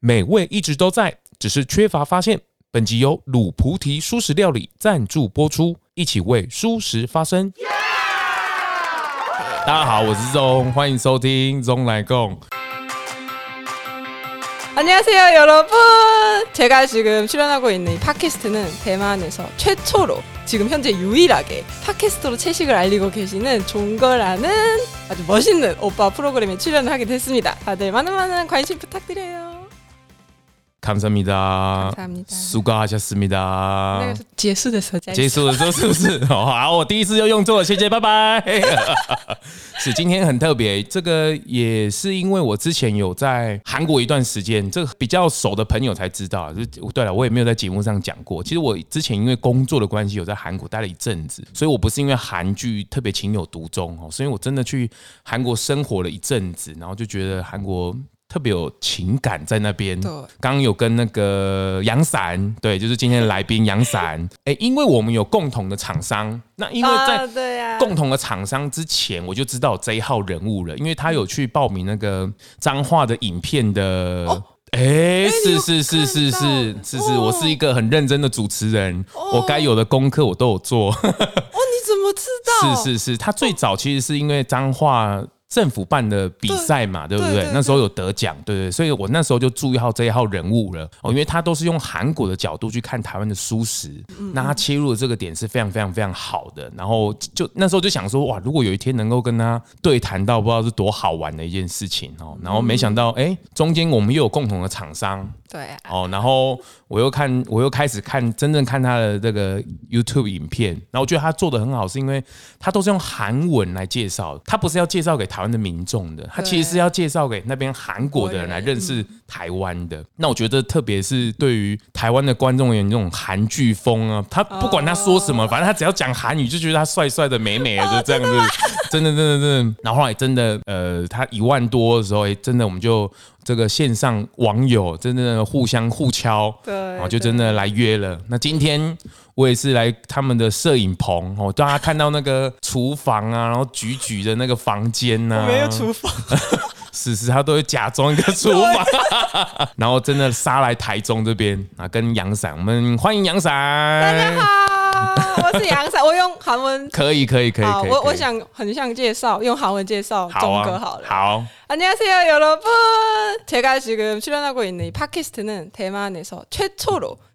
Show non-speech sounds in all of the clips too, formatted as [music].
美味一直都在，只是缺乏发现。本集由卤菩提蔬食料理赞助播出，一起为蔬食发声。Yeah! 大家好，我是宗，欢迎收听宗来共。 안녕하세요, 여러분. 제가 지금 출연하고 있는 이 팟캐스트는 대만에서 최초로 지금 현재 유일하게 팟캐스트로 채식을 알리고 계시는 종거라는 아주 멋있는 오빠 프로그램에 출연을 하게 됐습니다. 다들 많은 많은 관심 부탁드려요. 감사합니다. 감사합니다. 수고하셨습니다. 네,结束的时候再结束的时候是不是？好，我[laughs] 第一次就用错了，谢谢，拜拜。是今天很特别，这个也是因为我之前有在韩国一段时间，这个比较熟的朋友才知道。就对了，我也没有在节目上讲过。其实我之前因为工作的关系，有在韩国待了一阵子，所以我不是因为韩剧特别情有独钟哦，所以我真的去韩国生活了一阵子，然后就觉得韩国。 特别有情感在那边。对，刚刚有跟那个杨伞，对，就是今天的来宾杨伞。[laughs] 哎，因为我们有共同的厂商，那因为在共同的厂商之前，我就知道这一号人物了，因为他有去报名那个彰化的影片的。哎，是是是是是是是，我是一个很认真的主持人，我该有的功课我都有做。[laughs] 哦，你怎么知道？是是是，他最早其实是因为彰化。政府办的比赛嘛，对，对不对？那时候有得奖，对对，所以我那时候就注意到这一号人物了哦，因为他都是用韩国的角度去看台湾的蔬食，那他切入的这个点是非常非常非常好的。然后就那时候就想说，哇，如果有一天能够跟他对谈到，不知道是多好玩的一件事情哦。然后没想到，哎，中间我们又有共同的厂商，对，哦，然后我又看，我又开始看真正看他的这个 YouTube 影片，然后我觉得他做的很好，是因为他都是用韩文来介绍，他不是要介绍给台。台湾的民众的，他其实是要介绍给那边韩国的人来认识台湾的。那我觉得，特别是对于台湾的观众而言，这种韩剧风啊，他不管他说什么，反正他只要讲韩语，就觉得他帅帅的、美美的，就 [laughs] 这样子。真的，真的，真的。然后后来真的，呃，他一万多的时候，哎，真的我们就这个线上网友真的互相互敲，对，然后就真的来约了。那今天。我也是来他们的摄影棚哦，大家看到那个厨房啊，然后橘橘的那个房间呐、啊，没有厨房，[laughs] 此时，他都会假装一个厨房，[laughs] [laughs] 然后真的杀来台中这边啊，跟杨伞，我们欢迎杨伞，大家好， 我是阳伞，我用韩文，可以可以可以，可以，我我想很像介绍，用韩文介绍宗哥好了，好。 안녕하세요, 여러분. 제가 지금 출연하고 있는 이 팟캐스트는 대만에서 최초로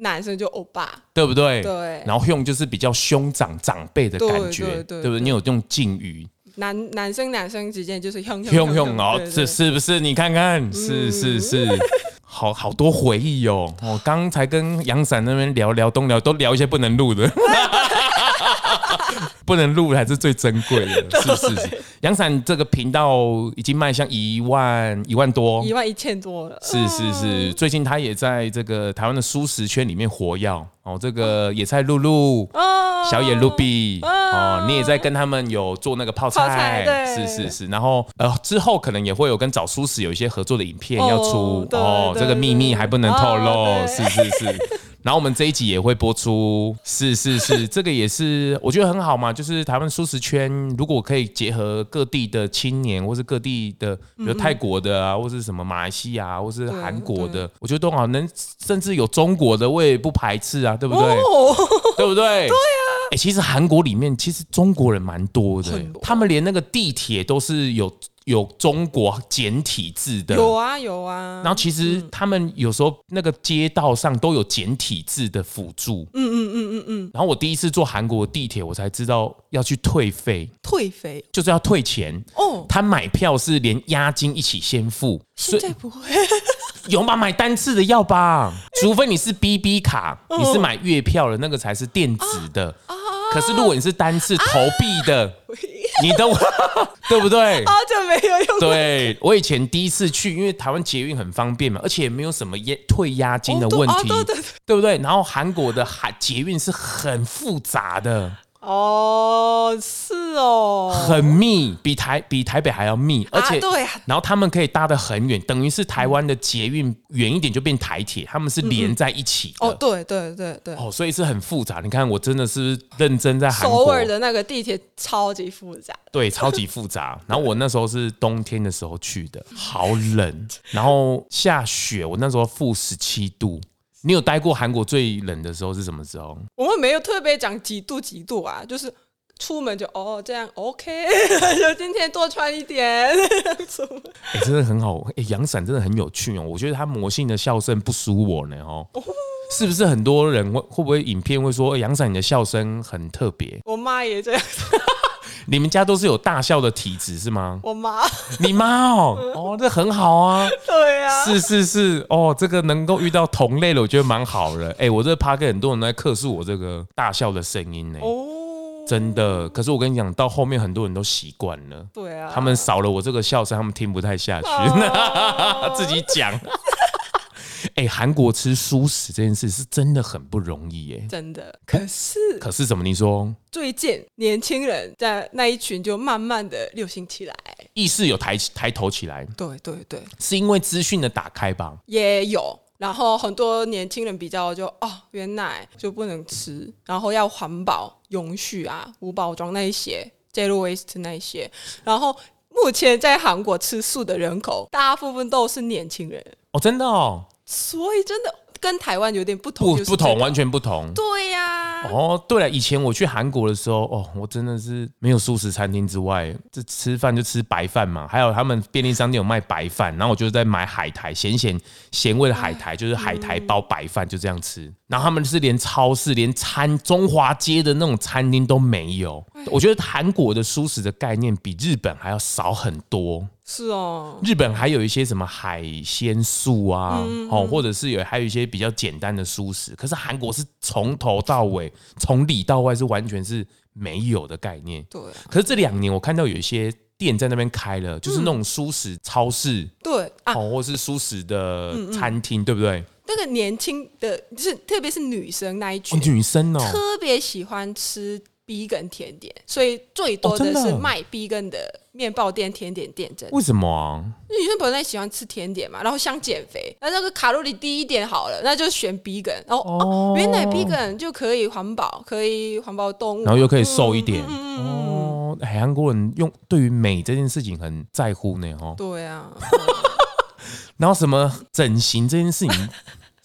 男生就欧巴。对不对？对。然后用就是比较兄长长辈的感觉对不对？你有用敬语。男男生男生之间就是用用用哦这是不是？你看看是是是。好好多回忆哟我刚才跟杨伞那边聊聊东聊都聊一些不能录的。[laughs] [laughs] 不能录还是最珍贵的，[laughs] 是不是？杨伞这个频道已经迈向一万一万多，一万一千多了。是是是，最近他也在这个台湾的舒适圈里面活跃哦。这个野菜露露，小野露比哦，你也在跟他们有做那个泡菜，是是是。然后呃，之后可能也会有跟找蔬食有一些合作的影片要出哦。这个秘密还不能透露，是是是。[laughs] 然后我们这一集也会播出，是是是，这个也是我觉得很好嘛，就是台湾蔬食圈如果可以结合各地的青年，或是各地的，比如泰国的啊，或是什么马来西亚，或是韩国的，我觉得都好，能甚至有中国的，我也不排斥啊，对不对？对不对？[laughs] 对啊。哎，其实韩国里面其实中国人蛮多的，他们连那个地铁都是有。有中国简体字的，有啊有啊。然后其实他们有时候那个街道上都有简体字的辅助。嗯嗯嗯嗯嗯。然后我第一次坐韩国地铁，我才知道要去退费。退费就是要退钱哦。他买票是连押金一起先付。现在不会。有吗？买单次的要吧？除非你是 BB 卡，你是买月票的那个才是电子的。可是如果你是单次投币的。[laughs] 你懂，[laughs] 对不对？好久没有用过。对，我以前第一次去，因为台湾捷运很方便嘛，而且也没有什么押退押金的问题，对不对？然后韩国的韩捷运是很复杂的。哦，是哦，很密，比台比台北还要密，而且、啊、对、啊，然后他们可以搭得很远，等于是台湾的捷运远一点就变台铁，他们是连在一起的。嗯嗯哦，对对对对，哦，所以是很复杂。你看，我真的是认真在韩国。首尔的那个地铁超级复杂，对，超级复杂。然后我那时候是冬天的时候去的，好冷，[laughs] 然后下雪，我那时候负十七度。你有待过韩国最冷的时候是什么时候？我们没有特别讲几度几度啊，就是出门就哦这样 OK，[laughs] 就今天多穿一点。[laughs] 哎、欸，真的很好。哎、欸，阳伞真的很有趣哦。我觉得他魔性的笑声不输我呢哦。是不是很多人会会不会影片会说阳伞你的笑声很特别？我妈也这样。你们家都是有大笑的体质是吗？我妈，你妈哦，[laughs] 哦，这很好啊。对啊，是是是，哦，这个能够遇到同类的，我觉得蛮好的。哎，我这趴给很多人都在客诉我这个大笑的声音呢。哦，真的。可是我跟你讲，到后面很多人都习惯了。对啊，他们少了我这个笑声，他们听不太下去。哦、[laughs] 自己讲。哎，韩国吃蔬食这件事是真的很不容易耶，真的。可是，可是怎么？你说最近年轻人在那一群就慢慢的流行起来，意识有抬抬头起来。对对对，是因为资讯的打开吧？也有，然后很多年轻人比较就哦，原来就不能吃，然后要环保、永续啊、无包装那一些，zero waste 那一些。然后目前在韩国吃素的人口，大部分都是年轻人。哦，真的哦。所以真的跟台湾有点不同，不不同，完全不同。对呀、啊。哦，对了，以前我去韩国的时候，哦，我真的是没有素食餐厅之外，这吃饭就吃白饭嘛。还有他们便利商店有卖白饭，然后我就在买海苔，咸咸咸味的海苔，就是海苔包白饭，就这样吃。然后他们是连超市、连餐中华街的那种餐厅都没有。我觉得韩国的素食的概念比日本还要少很多。是哦，日本还有一些什么海鲜素啊，嗯、哦，或者是有还有一些比较简单的素食。可是韩国是从头到尾，从里到外是完全是没有的概念。对、啊。可是这两年我看到有一些店在那边开了，就是那种素食超市，对、啊，哦，或者是素食的餐厅，对不对？那个年轻的，就是特别是女生那一群，哦、女生哦，特别喜欢吃。Vegan 甜点，所以最多的是卖 vegan 的面包店、甜点店。真的？为什么啊？女生本来喜欢吃甜点嘛，然后想减肥，那那个卡路里低一点好了，那就选。然后哦，哦，原来 vegan 就可以环保，可以环保动物，然后又可以瘦一点。嗯、哦，韩国人用对于美这件事情很在乎呢，哦。对啊。[laughs] 然后什么整形这件事情。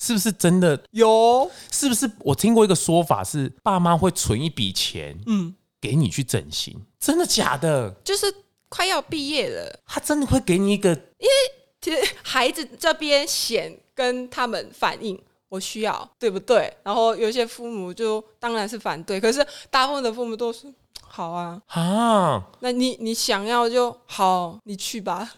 是不是真的有？是不是我听过一个说法是，爸妈会存一笔钱，嗯，给你去整形？真的假的？就是快要毕业了，他真的会给你一个？因为其实孩子这边显跟他们反映我需要，对不对？然后有些父母就当然是反对，可是大部分的父母都是。好啊，啊，那你你想要就好，你去吧。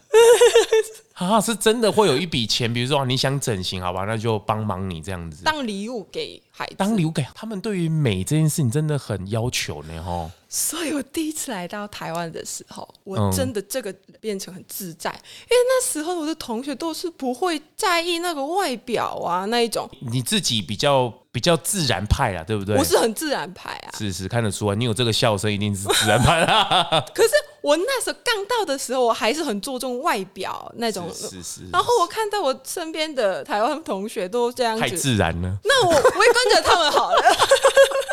啊，是真的会有一笔钱，比如说你想整形，好吧，那就帮忙你这样子，当礼物给孩子，当礼物给他们。对于美这件事情，真的很要求呢，哈。所以我第一次来到台湾的时候，我真的这个变成很自在，嗯、因为那时候我的同学都是不会在意那个外表啊那一种。你自己比较比较自然派啊，对不对？我是很自然派啊，是是看得出来，你有这个笑声一定是自然派啊。[laughs] 可是我那时候刚到的时候，我还是很注重外表那种。是是，是，是。然后我看到我身边的台湾同学都这样子，太自然了。那我我也跟着他们好了。[laughs]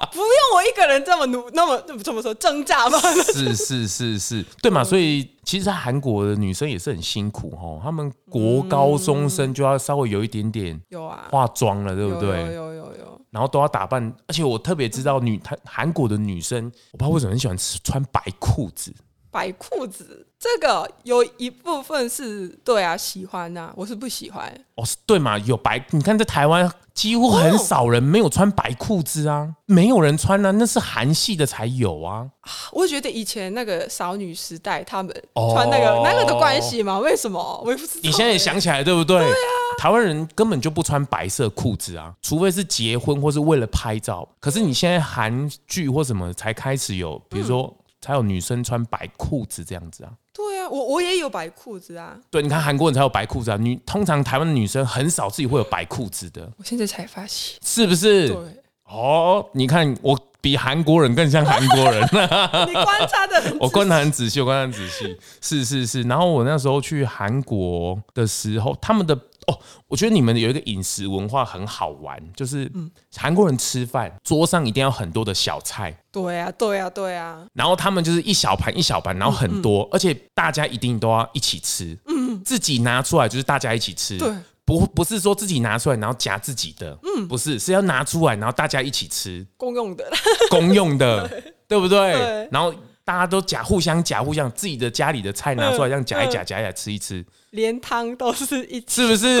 [laughs] 不用我一个人这么努，那么怎么说挣扎吗？是是是是，对嘛？所以其实，在韩国的女生也是很辛苦哦。他们国高中生就要稍微有一点点有啊化妆了，对不对？有有有，有，有。然后都要打扮，而且我特别知道女韩韩国的女生，我不知道为什么很喜欢穿白裤子。白裤子这个有一部分是对啊，喜欢啊，我是不喜欢。哦，是对嘛？有白，你看在台湾几乎很少人没有穿白裤子啊，哦、没有人穿啊，那是韩系的才有啊。我觉得以前那个少女时代他们穿那个、哦、那个的关系嘛，为什么？我也不知道。你现在也想起来对不对？对啊，台湾人根本就不穿白色裤子啊，除非是结婚或是为了拍照。可是你现在韩剧或什么才开始有，比如说。才有女生穿白裤子这样子啊。对啊，我我也有白裤子啊。对，你看韩国人才有白裤子啊。女通常台湾的女生很少自己会有白裤子的。我现在才发现，是不是？对。哦，你看我比韩国人更像韩国人。[laughs] 你观察的，我观察很仔细，我观察很仔细。是是是。然后我那时候去韩国的时候，他们的。哦，我觉得你们有一个饮食文化很好玩，就是韩国人吃饭桌上一定要很多的小菜。对啊，对啊，对啊。然后他们就是一小盘一小盘，然后很多，而且大家一定都要一起吃。嗯，自己拿出来就是大家一起吃。对，不不是说自己拿出来然后夹自己的。嗯，不是，是要拿出来然后大家一起吃，公用的，公用的，[laughs] 对不对？然后大家都夹，互相夹，互相自己的家里的菜拿出来，这样夹一夹，夹一夹，吃一吃。连汤都是一起，是不是？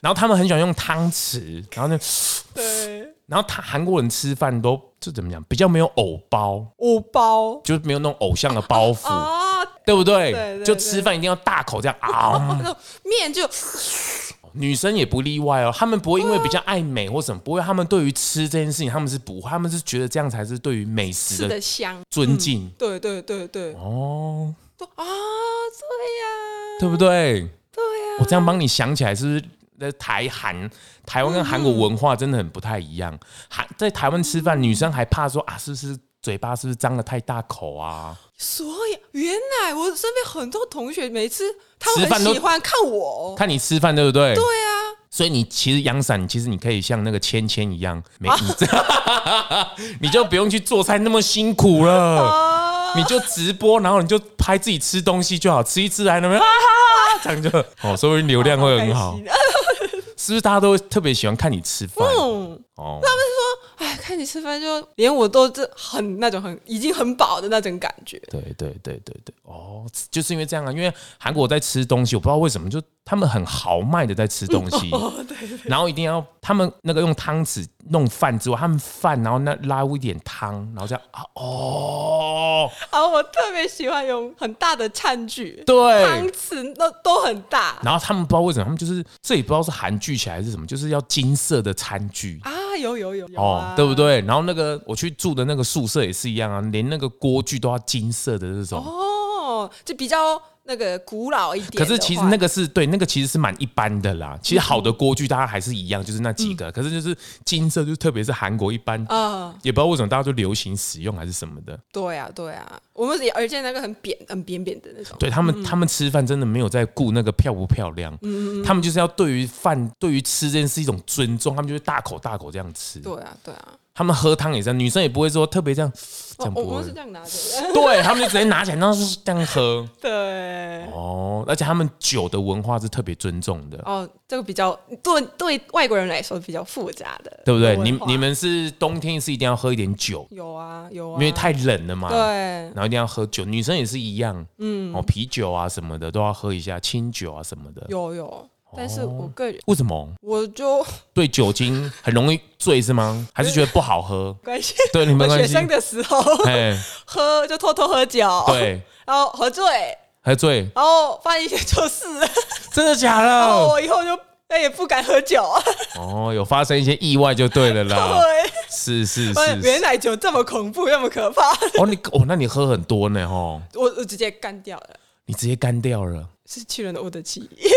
然后他们很喜欢用汤匙，然后呢，[laughs] 对，然后他韩国人吃饭都就怎么讲，比较没有偶包，偶包。就是没有那种偶像的包袱，啊、对不对？对对对，就吃饭一定要大口这样啊，面就女生也不例外哦，他们不会因为比较爱美或什么，不会，他们对于吃这件事情，他们是不会，他们是觉得这样才是对于美食的香。尊敬，嗯、对对对对，哦。啊，对呀，对不对？对呀，我这样帮你想起来，是不是？在台韩、台湾跟韩国文化真的很不太一样。韩在台湾吃饭，女生还怕说啊，是不是嘴巴是不是张的太大口啊？所以原来我身边很多同学每次他们很喜欢看我看你吃饭，对不对？对啊。所以你其实阳伞，其实你可以像那个芊芊一样，没 [laughs] [laughs] 你就不用去做菜那么辛苦了。你就直播，然后你就拍自己吃东西就好，吃一吃来那边，[laughs] 这样就哦，所以流量会很好。[laughs] 是不是大家都特别喜欢看你吃饭？嗯，哦，他们说，哎，看你吃饭就连我都这很那种很已经很饱的那种感觉。对对对对对，哦，就是因为这样啊，因为韩国在吃东西，我不知道为什么就。他们很豪迈的在吃东西，[laughs] 然后一定要他们那个用汤匙弄饭之外，他们饭然后那拉一点汤，然后这样啊哦，啊，我特别喜欢用很大的餐具，对，汤匙那都很大。然后他们不知道为什么，他们就是这也不知道是韩剧起来还是什么，就是要金色的餐具。啊，有有有，有哦，对不对？然后那个我去住的那个宿舍也是一样啊，连那个锅具都要金色的这种。哦，就比较。那个古老一点，可是其实那个是对，那个其实是蛮一般的啦。其实好的锅具大家还是一样，就是那几个。可是就是金色，就特别是韩国一般啊，也不知道为什么大家都流行使用还是什么的。对啊，对啊，我们而且那个很扁、很扁扁的那种。对他们，他们吃饭真的没有在顾那个漂不漂亮，他们就是要对于饭、对于吃这件事一种尊重，他们就是大口大口这样吃。对啊，对啊。他们喝汤也这样，女生也不会说特别这样，这样不会。我们是这样拿着，对他们就直接拿起来，然后是这样喝。[laughs] 对，哦，而且他们酒的文化是特别尊重的。哦，这个比较对对外国人来说比较复杂的，对不对？你你们是冬天是一定要喝一点酒，有啊有啊，因为太冷了嘛。对，然后一定要喝酒，女生也是一样，嗯，哦，啤酒啊什么的都要喝一下，清酒啊什么的。有有。但是我个人为什么？我就 [laughs] 对酒精很容易醉是吗？[laughs] 还是觉得不好喝？关系对你们学生的时候，[laughs] 喝就偷偷喝酒，对，然后喝醉，喝醉，然后发现一些错事，真的假的？然后我以后就再也不敢喝酒。哦，有发生一些意外就对了啦。对，是是是，原来酒这么恐怖，那么可怕。哦，你哦，那你喝很多呢？哦，我我直接干掉了。你直接干掉了。是去了我的记忆，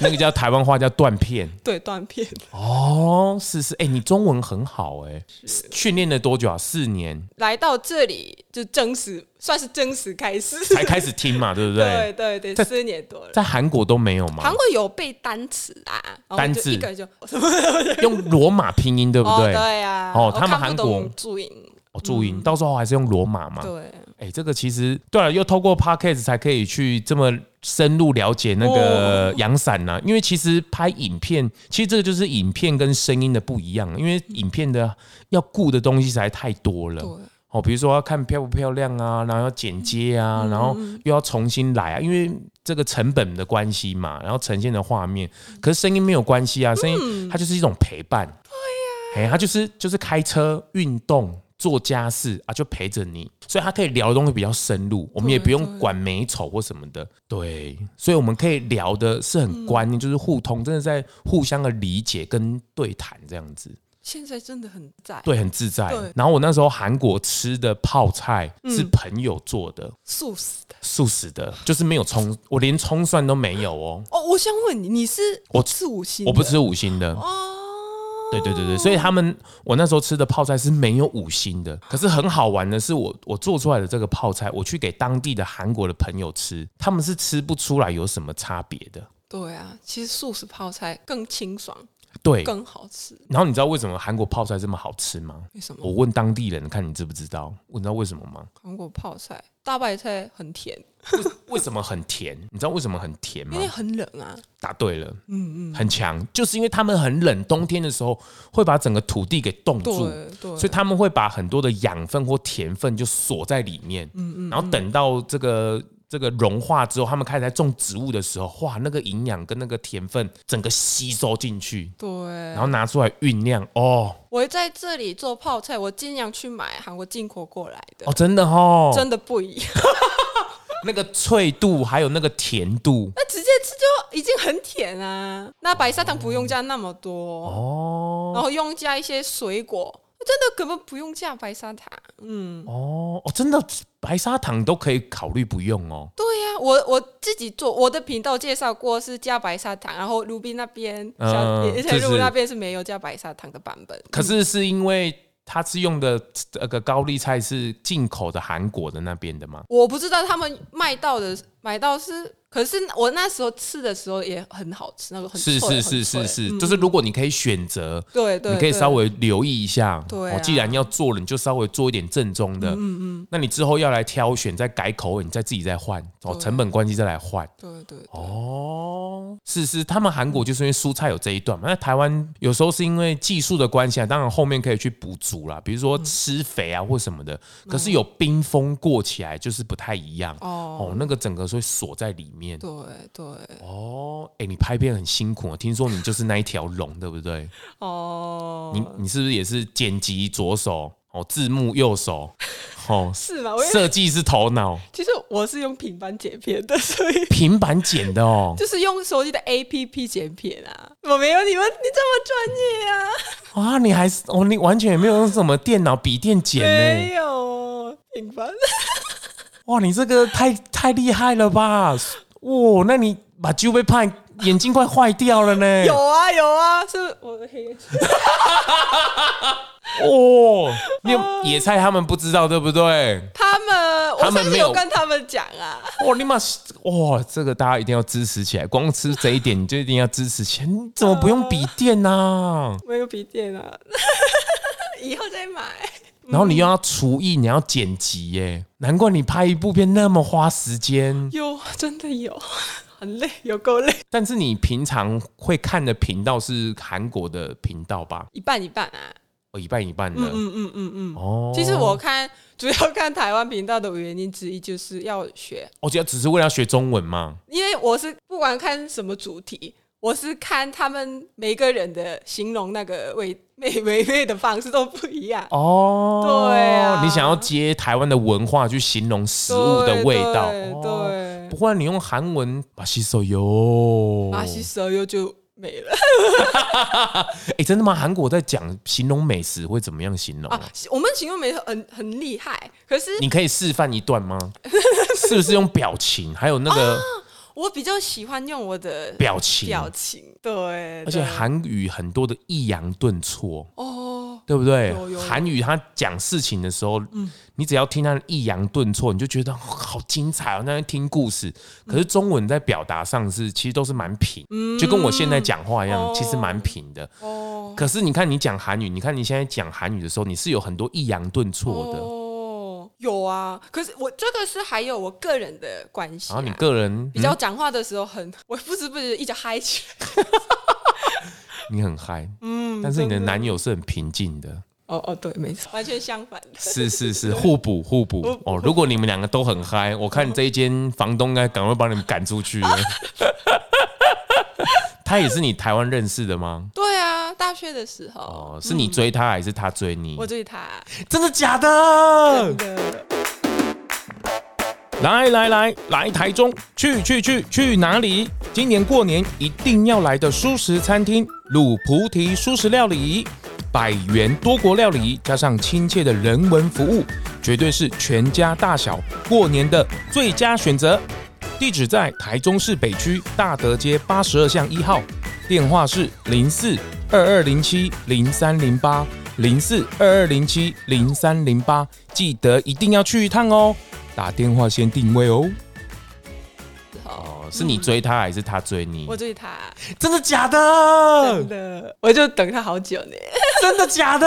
那个叫台湾话叫断片，[laughs] 对，断片。哦，是是，哎、欸，你中文很好哎、欸，训练了多久啊？四年。来到这里就真实，算是真实开始，才开始听嘛，对不对？[laughs] 对对对，在四年多了。在韩国都没有吗？韩国有背单词啊，单字一个就 [laughs] 用罗马拼音，对不对？哦、对呀、啊。哦，他们韩国注音，哦，注音，嗯、到时候还是用罗马嘛？对。哎、欸，这个其实对了，又透过 Podcast 才可以去这么。深入了解那个阳伞呐，因为其实拍影片，其实这个就是影片跟声音的不一样，因为影片的要顾的东西实在太多了。哦，比如说要看漂不漂亮啊，然后要剪接啊，然后又要重新来啊，因为这个成本的关系嘛，然后呈现的画面，可是声音没有关系啊，声音它就是一种陪伴。对呀，哎，它就是就是开车运动。做家事啊，就陪着你，所以他可以聊的东西比较深入，我们也不用管美丑或什么的，对，所以我们可以聊的是很观念，就是互通，真的在互相的理解跟对谈这样子。现在真的很在，对，很自在。然后我那时候韩国吃的泡菜是朋友做的，素食的。素食的，就是没有葱，我连葱蒜都没有哦。哦，我想问你，你是我吃五星的？我不吃五星的。哦。对对对对，所以他们我那时候吃的泡菜是没有五星的。可是很好玩的是我，我做出来的这个泡菜，我去给当地的韩国的朋友吃，他们是吃不出来有什么差别的。对啊，其实素食泡菜更清爽，对，更好吃。然后你知道为什么韩国泡菜这么好吃吗？为什么？我问当地人，看你知不知道？你知道为什么吗？韩国泡菜大白菜很甜。为为什么很甜？你知道为什么很甜吗？因为很冷啊。答对了，嗯嗯，很强，就是因为他们很冷，冬天的时候会把整个土地给冻住，所以他们会把很多的养分或甜分就锁在里面，嗯嗯，然后等到这个这个融化之后，他们开始在种植物的时候，哇，那个营养跟那个甜分整个吸收进去，对，然后拿出来酝酿哦。我在这里做泡菜，我尽量去买韩国进口过来的，哦，真的哦，真的不一样。[laughs] 那个脆度还有那个甜度，那直接吃就已经很甜啊。那白砂糖不用加那么多哦，然后用加一些水果，真的根本不用加白砂糖。嗯，哦哦，真的白砂糖都可以考虑不用哦。对呀、啊，我我自己做，我的频道介绍过是加白砂糖，然后卢宾那边，嗯，而且卢那边是没有加白砂糖的版本。可是是因为。他是用的那个高丽菜是进口的韩国的那边的吗？我不知道他们卖到的买到是。可是我那时候吃的时候也很好吃，那个很脆，是是是是是，嗯、就是如果你可以选择，对对，你可以稍微留意一下。对、啊，既然要做了，你就稍微做一点正宗的。嗯嗯。那你之后要来挑选，再改口味，你再自己再换哦，成本关系再来换。对对，对。哦，是是，他们韩国就是因为蔬菜有这一段嘛，那台湾有时候是因为技术的关系啊，当然后面可以去补足啦，比如说施肥啊或什么的。可是有冰封过起来就是不太一样哦哦，那个整个会锁在里面。对对哦，哎，你拍片很辛苦啊，听说你就是那一条龙，对不对？哦，你你是不是也是剪辑左手哦，字幕右手哦？[laughs] 是吗？设计是头脑。其实我是用平板剪片的，所以 [laughs] 平板剪的哦，[laughs] 就是用手机的 APP 剪片啊。我没有你们你这么专业啊！啊，你还是哦，你完全也没有用什么电脑笔电剪呢？没有平板。哇，你这个太太厉害了吧！哇，那你把酒杯拍眼睛快坏掉了呢？有啊有啊，是我的黑。[laughs] 哦，你有野菜他们不知道对不对？他们，他们没有跟他们讲啊。哇，你妈，哇，这个大家一定要支持起来。光吃这一点你就一定要支持起来。你怎么不用笔电呢？[laughs] 没有笔电啊，[laughs] 以后再买。然后你又要厨艺，你要剪辑耶，难怪你拍一部片那么花时间。有，真的有，[laughs] 很累，有够累。但是你平常会看的频道是韩国的频道吧？一半一半啊。哦，一半一半的。嗯嗯嗯嗯嗯。哦。其实我看主要看台湾频道的原因之一就是要学。哦，就只是为了要学中文吗？因为我是不管看什么主题。我是看他们每个人的形容那个味美美味的方式都不一样哦。对啊，你想要接台湾的文化去形容食物的味道，对，不过你用韩文马西手油，马西手油就没了。哎、欸，真的吗？韩国在讲形容美食会怎么样形容啊？我们形容美食很很厉害，可是你可以示范一段吗？[laughs] 是不是用表情？还有那个。啊我比较喜欢用我的表情，表情对，而且韩语很多的抑扬顿挫。哦，对不对？韩语他讲事情的时候，嗯，你只要听他的抑扬顿挫，你就觉得好精彩哦，那边听故事。可是中文在表达上是其实都是蛮平，就跟我现在讲话一样，其实蛮平的。哦，可是你看你讲韩语，你看你现在讲韩语的时候，你是有很多抑扬顿挫的。有啊，可是我这个是还有我个人的关系、啊。然后你个人比较讲话的时候很，嗯、我不知不觉一直嗨起来。[laughs] 你很嗨，嗯，但是你的男友是很平静的。哦哦，对，没错，完全相反的。是是是，互补互补。哦，如果你们两个都很嗨，我看你这一间房东应该赶快把你们赶出去。[laughs] 他也是你台湾认识的吗？对啊，大学的时候。哦，是你追他还是他追你？我追他。真的假的？真的。来来来来台中，去去去去哪里？今年过年一定要来的蔬食餐厅——卤菩提蔬食料理。百元多国料理加上亲切的人文服务，绝对是全家大小过年的最佳选择。地址在台中市北区大德街八十二巷一号，电话是零四二二零七零三零八零四二二零七零三零八，记得一定要去一趟哦，打电话先定位哦。哦是你追他还是他追你？我追他，真的假的？真的，我就等他好久呢。真的假的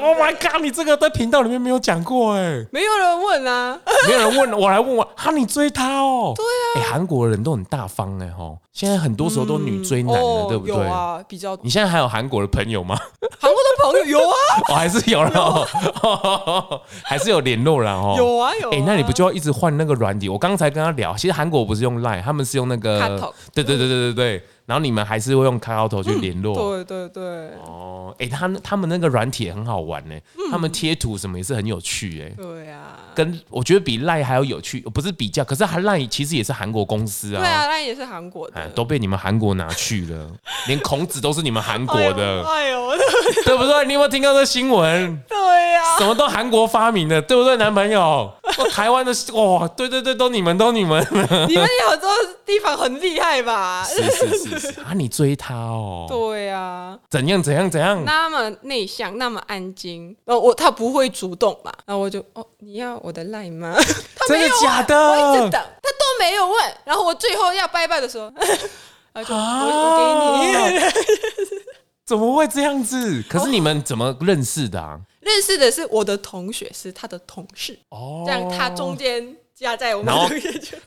？Oh my god！你这个在频道里面没有讲过哎，没有人问啊，没有人问，[laughs] 我来问我，哈，你追他哦？对啊，哎，韩国人都很大方哎哈，现在很多时候都女追男的，对不对？有啊，比较。你现在还有韩国的朋友吗？韩国的朋友有啊，我 [laughs] 还是有了，[laughs] 还是有联络了哦。有啊有。哎，那你不就要一直换那个软体？我刚才跟他聊，其实韩国不是用 Line，他们是用。那个，对对对对对对。然后你们还是会用 KakaoTalk 去联络，对对对。哦，哎，他他们那个软体也很好玩呢，他们贴图什么也是很有趣哎。对啊，跟我觉得比 Line 还要有趣，不是比较，可是还 Line 其实也是韩国公司啊。对啊，Line 也是韩国的，都被你们韩国拿去了，[laughs] 连孔子都是你们韩国的。哎呦，对不对？你有没有听到这新闻？[laughs] 对呀，什么都韩国发明的，对不对，男朋友？台湾的哇，对对对，都你们，都你们。[laughs] 你们有时候地方很厉害吧？是是是是 [laughs] 啊，你追。他哦，对、啊，怎样怎样怎样，那么内向，那么安静，哦，我他不会主动嘛，然后我就哦，你要我的 line 吗？[laughs] 真的假的？我一直等，他都没有问，然后我最后要拜拜的时候，然后就啊我，我给你，怎么会这样子？可是你们怎么认识的啊？认识的是我的同学，是他的同事，哦，这样他中间。加在我们然后，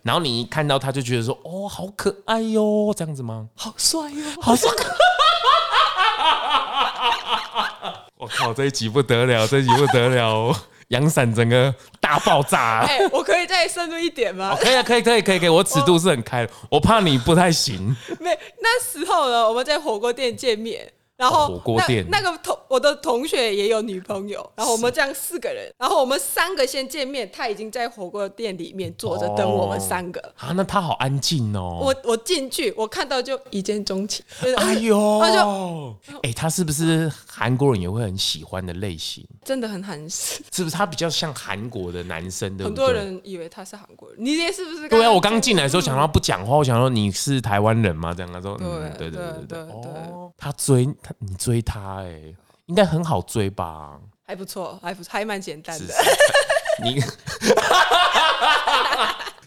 然后你一看到他就觉得说，哦，好可爱哟，这样子吗？好帅哟，好帅！[laughs] 我靠，这一集不得了，这一集不得了，[laughs] 阳伞整个大爆炸。哎，我可以再深入一点吗？可以啊，可以，可以，可以，可以。我尺度是很开的，我怕你不太行。[laughs] 没，那时候呢，我们在火锅店见面。然后火锅店那，那个同我的同学也有女朋友，然后我们这样四个人，然后我们三个先见面，他已经在火锅店里面坐着等我们三个。哦、啊，那他好安静哦。我我进去，我看到就一见钟情。哎呦，[laughs] 他就哎，他是不是韩国人也会很喜欢的类型？真的很韩式，是不是？他比较像韩国的男生的。很多人以为他是韩国人，你也是不是？对啊，我刚进来的时候想到不讲话，我想说你是台湾人吗？这样他说，对对对对对对。哦，他追他，你追他。哎，应该很好追吧？还不错，还不错，还蛮简单的。[laughs] 你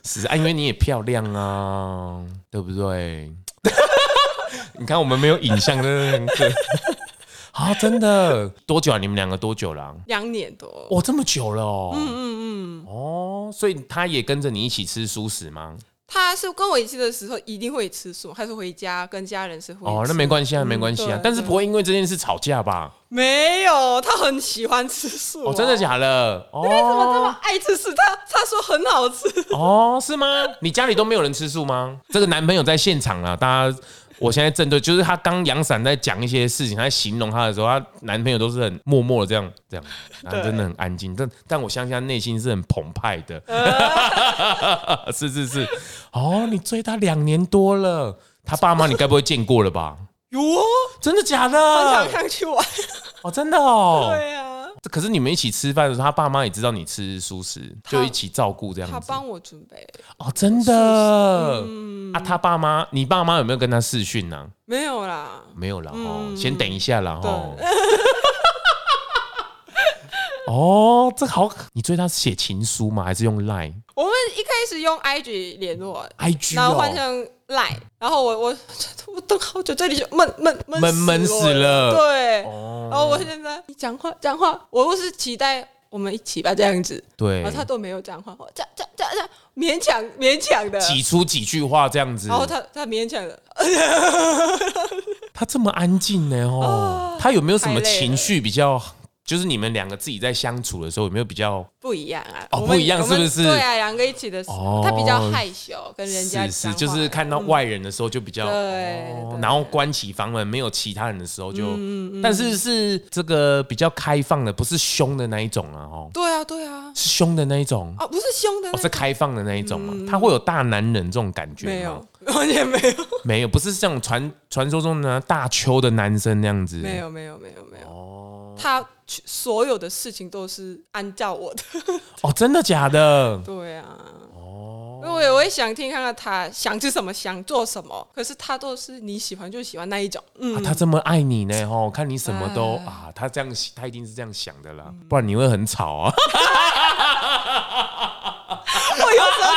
是啊，因为你也漂亮啊，对不对？[laughs] 你看我们没有影像的，对 [laughs] 啊，真的多久啊？你们两个多久了？两年多，哇，这么久了哦。嗯嗯嗯，哦，所以他也跟着你一起吃蔬食吗？他是跟我一起的时候一定会吃素，还是回家跟家人是会哦，那没关系啊，没关系啊，但是不会因为这件事吵架吧？没有，他很喜欢吃素哦，真的假的？你为什么这么爱吃素？他他说很好吃哦，是吗？你家里都没有人吃素吗？这个男朋友在现场啊，大家。我现在正对，就是他刚阳伞在讲一些事情，他在形容他的时候，他男朋友都是很默默的这样这样，他真的很安静。但但我相信他内心是很澎湃的。[laughs] [laughs] 是是是，哦，你追他两年多了，他爸妈你该不会见过了吧？有啊，真的假的？常常去玩。哦，真的哦。对啊。可是你们一起吃饭的时候，他爸妈也知道你吃素食，就一起照顾这样子。他帮我准备哦，真的。嗯啊，他爸妈，你爸妈有没有跟他视讯呢？没有啦，没有啦。哦，先等一下啦。哦。[laughs] 哦，这好，你追他是写情书吗？还是用 Line？我们一开始用 IG 联络，IG，然后换成 Line，然后我我 [laughs] 我等好久，这里就闷闷闷闷死了。对，然后我现在你讲话讲话，我都是期待我们一起吧，这样子。对，然后他都没有讲话，这样这样这样勉强勉强的挤出几句话这样子。然后他他勉强的，[laughs] 他这么安静呢？哦，他有没有什么情绪比较？就是你们两个自己在相处的时候，有没有比较不一样啊？哦，不一样是不是？对啊，两个一起的时候，他比较害羞，跟人家是是，就是看到外人的时候就比较对，然后关起房门没有其他人的时候就，但是是这个比较开放的，不是凶的那一种啊，哦，对啊，对啊，是凶的那一种？哦，不是凶的，是开放的那一种嘛，他会有大男人这种感觉？没有，[laughs] 完全没有，没有，不是像传传说中的大邱的男生那样子。没有，没有，没有，没有。哦，他所有的事情都是按照我的。[laughs] 哦，真的假的？对啊。哦因为我也想听看看他想吃什么，想做什么。可是他都是你喜欢就喜欢那一种。嗯，啊、他这么爱你呢，吼，看你什么都啊，他这样，他一定是这样想的啦，不然你会很吵啊。[laughs]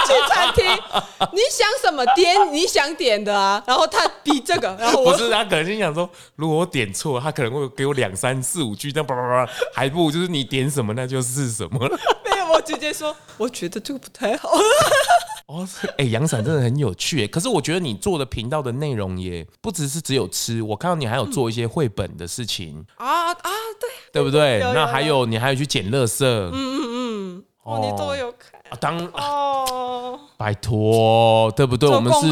去餐厅，你想什么点你想点的啊，然后他比这个，然后我 [laughs] 不是他可能心想说，如果我点错，他可能会给我两三四五句，这样叭叭叭，还不如就是你点什么那就是什么了。[laughs] 没有，我直接说，我觉得这个不太好。[laughs] 哦，哎，阳伞真的很有趣哎。可是我觉得你做的频道的内容也不只是只有吃，我看到你还有做一些绘本的事情啊啊，对，对不对？那还有你还有去捡垃圾，嗯嗯嗯，哦，你都有看。啊，当哦，拜托，对不对？我们是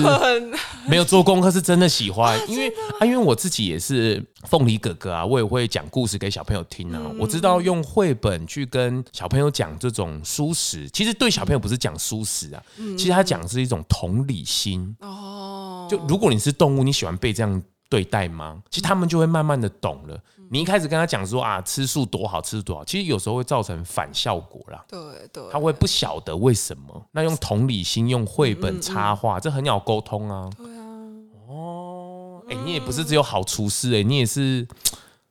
没有做功课，是真的喜欢，[laughs] 因为啊，因为我自己也是凤梨哥哥啊，我也会讲故事给小朋友听啊。我知道用绘本去跟小朋友讲这种书史，其实对小朋友不是讲书史啊，其实他讲的是一种同理心哦。就如果你是动物，你喜欢被这样对待吗？其实他们就会慢慢的懂了。你一开始跟他讲说啊，吃素多好，吃多好，其实有时候会造成反效果啦。对对，他会不晓得为什么。那用同理心，用绘本插画，这很好沟通啊。对啊。哦，哎，你也不是只有好厨师哎，你也是。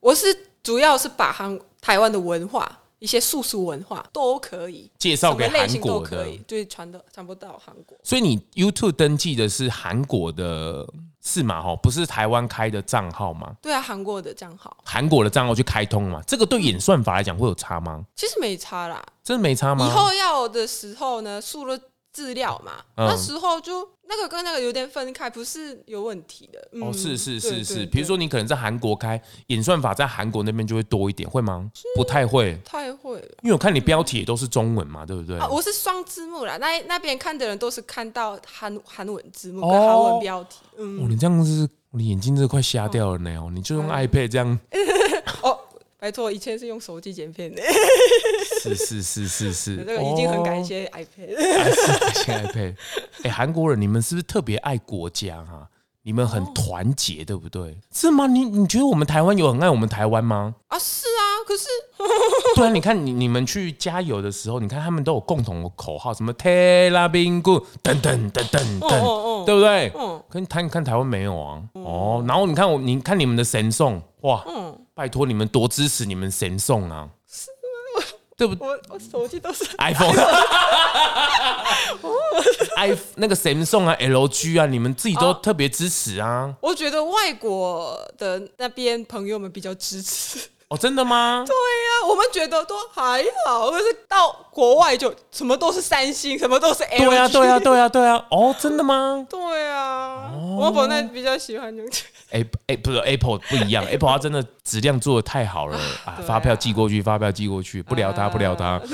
我是主要是把韩台湾的文化，一些素俗文化都可以介绍给韩国的，可以对，传的传播到韩国。所以你 YouTube 登记的是韩国的。是吗？哈，不是台湾开的账号吗？对啊，韩国的账号，韩国的账号去开通嘛？这个对演算法来讲会有差吗？其实没差啦，真的没差吗？以后要的时候呢，输了资料嘛，嗯、那时候就。那个跟那个有点分开，不是有问题的。哦，是是是是，比如说你可能在韩国开演算法，在韩国那边就会多一点，会吗？不太会，太会了。因为我看你标题也都是中文嘛，对不对？啊，我是双字幕啦，那那边看的人都是看到韩韩文字幕跟韩文标题。哦，你这样子，你眼睛都快瞎掉了呢哦，你就用 iPad 这样。[laughs] 哦。拜托，以前是用手机剪片的。是是是是是，这 [laughs] 个已经很感谢 iPad。感谢 iPad。哎，韩国人，你们是不是特别爱国家哈？你们很团结，对不对？是吗？你你觉得我们台湾有很爱我们台湾吗？啊，是啊。可是，[laughs] 对啊，你看你你们去加油的时候，你看他们都有共同的口号，什么 t e l a b i n g o 等等等等等，对不对？嗯。可你看，你看台湾没有啊？哦，然后你看我，你看你们的神送哇。拜托你们多支持你们神送啊！对不？我我手机都是 iPhone，i [laughs] 那个神送啊，LG 啊，你们自己都特别支持啊。我觉得外国的那边朋友们比较支持。哦，真的吗？对呀，我们觉得都还好，可是到国外就什么都是三星，什么都是 LG。对呀，对呀，对呀，对呀。哦，真的吗？[laughs] 对啊，我本来比较喜欢用。哎哎，不是 Apple 不一样，Apple 它真的质量做的太好了 [laughs] 啊！发票寄过去，发票寄过去，不聊它，不聊它。[laughs]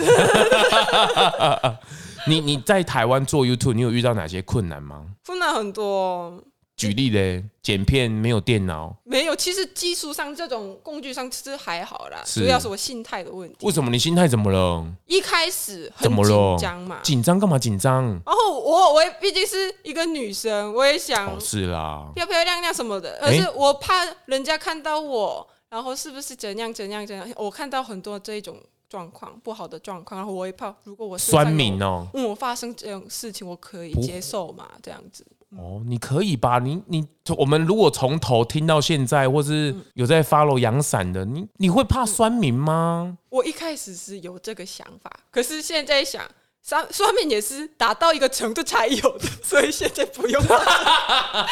你你在台湾做 YouTube，你有遇到哪些困难吗？困难很多。举例嘞，剪片没有电脑，没有。其实技术上这种工具上其实还好啦，主要是我心态的问题。为什么你心态怎么了？一开始很紧张嘛，紧张干嘛紧张？然后我我毕竟是一个女生，我也想是啦，漂漂亮亮什么的，可是我怕人家看到我，然后是不是怎样怎样怎样？我看到很多这一种状况不好的状况，然后我也怕，如果我酸敏哦，嗯，我发生这种事情，我可以接受嘛？这样子。哦，你可以吧？你你我们如果从头听到现在，或是有在 follow 阳伞的，你你会怕酸民吗？我一开始是有这个想法，可是现在想，酸酸民也是达到一个程度才有的，所以现在不用了。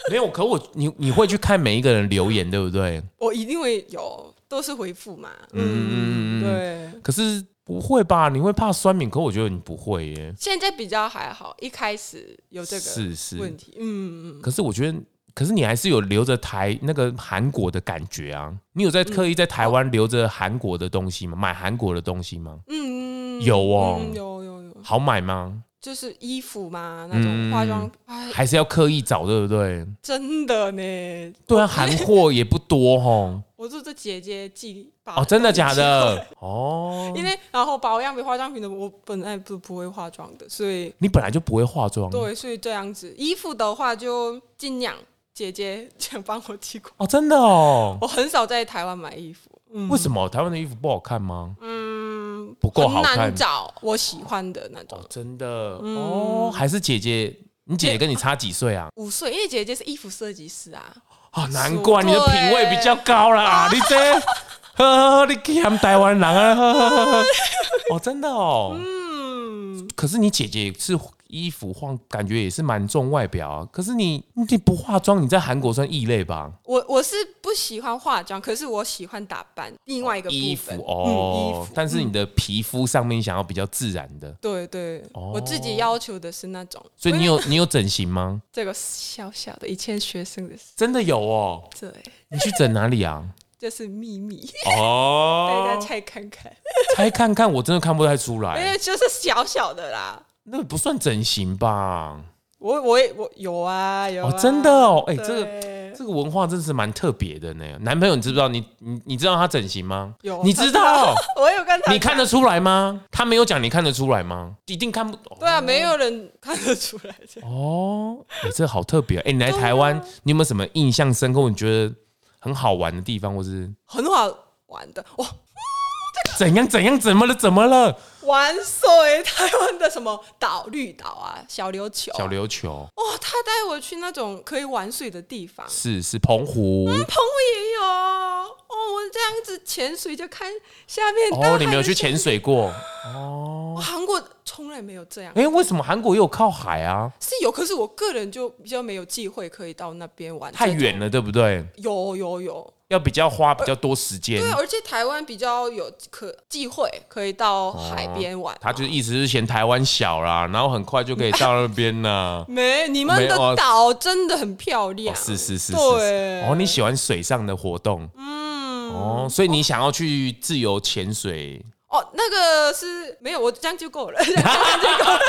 [laughs] 没有，可我你你会去看每一个人留言，对不对？我一定会有，都是回复嘛。嗯，对。可是。不会吧？你会怕酸敏？可我觉得你不会耶。现在比较还好，一开始有这个是是问题。嗯嗯。可是我觉得，可是你还是有留着台那个韩国的感觉啊。你有在刻意在台湾留着韩国的东西吗？买韩国的东西吗？嗯嗯。有哦。有有有。好买吗？就是衣服嘛，那种化妆还是要刻意找，对不对？真的呢。对啊，韩货也不多哦。[laughs] 我是这姐姐寄哦，真的假的？[laughs] 哦，因为然后保养品、化妆品的，我本来不不会化妆的，所以你本来就不会化妆，对，所以这样子。衣服的话就尽量姐姐想 [laughs] 帮我寄过。哦，真的哦，我很少在台湾买衣服。嗯，为什么台湾的衣服不好看吗？嗯，不够好看，找我喜欢的那种。哦，真的哦，还是姐姐？你姐姐跟你差几岁啊？五岁，因为姐姐是衣服设计师啊。哦，难怪你的品味比较高啦！[laughs] 你这，呵呵，你看台湾人啊，呵呵呵，[laughs] 哦，真的哦。嗯。可是你姐姐是。衣服化感觉也是蛮重外表啊，可是你你不化妆，你在韩国算异类吧？我我是不喜欢化妆，可是我喜欢打扮。另外一个衣服哦，嗯、衣服，但是你的皮肤上面想要比较自然的。对对，哦、我自己要求的是那种。所以你有你有整形吗？[laughs] 这个小小的，以前学生的事。真的有哦。对。你去整哪里啊？这是秘密哦，[laughs] 大家猜看看，猜看看，我真的看不太出来。[laughs] 因为就是小小的啦。那个不算整形吧？我我也我有啊有啊哦，真的哦，哎、欸，这个这个文化真是蛮特别的呢。男朋友，你知不知道？你你你知道他整形吗？有，你知道？[laughs] 我有跟他，你看得出来吗？他没有讲，你看得出来吗？一定看不懂。对啊，没有人看得出来。哦，哎、欸，这好特别。哎、欸，你来台湾，啊、你有没有什么印象深刻？你觉得很好玩的地方，或是很好玩的哇？怎样怎样怎么了？怎么了？玩水，台湾的什么岛绿岛啊，小琉球，小琉球。哦，他带我去那种可以玩水的地方，是是澎湖，嗯，澎湖也有。哦，我这样子潜水就看下面。哦，你没有去潜水过？哦，韩国从来没有这样。哎，为什么韩国也有靠海啊？是有，可是我个人就比较没有机会可以到那边玩，太远了，对不对？有有有。要比较花比较多时间，对，而且台湾比较有可机会可以到海边玩。他就意思是嫌台湾小啦，然后很快就可以到那边了。[laughs] 没，你们的岛真的很漂亮。是是是，对。哦，你喜欢水上的活动，嗯，哦，所以你想要去自由潜水。哦，那个是没有，我 [laughs] 这样就够了，这样就够了，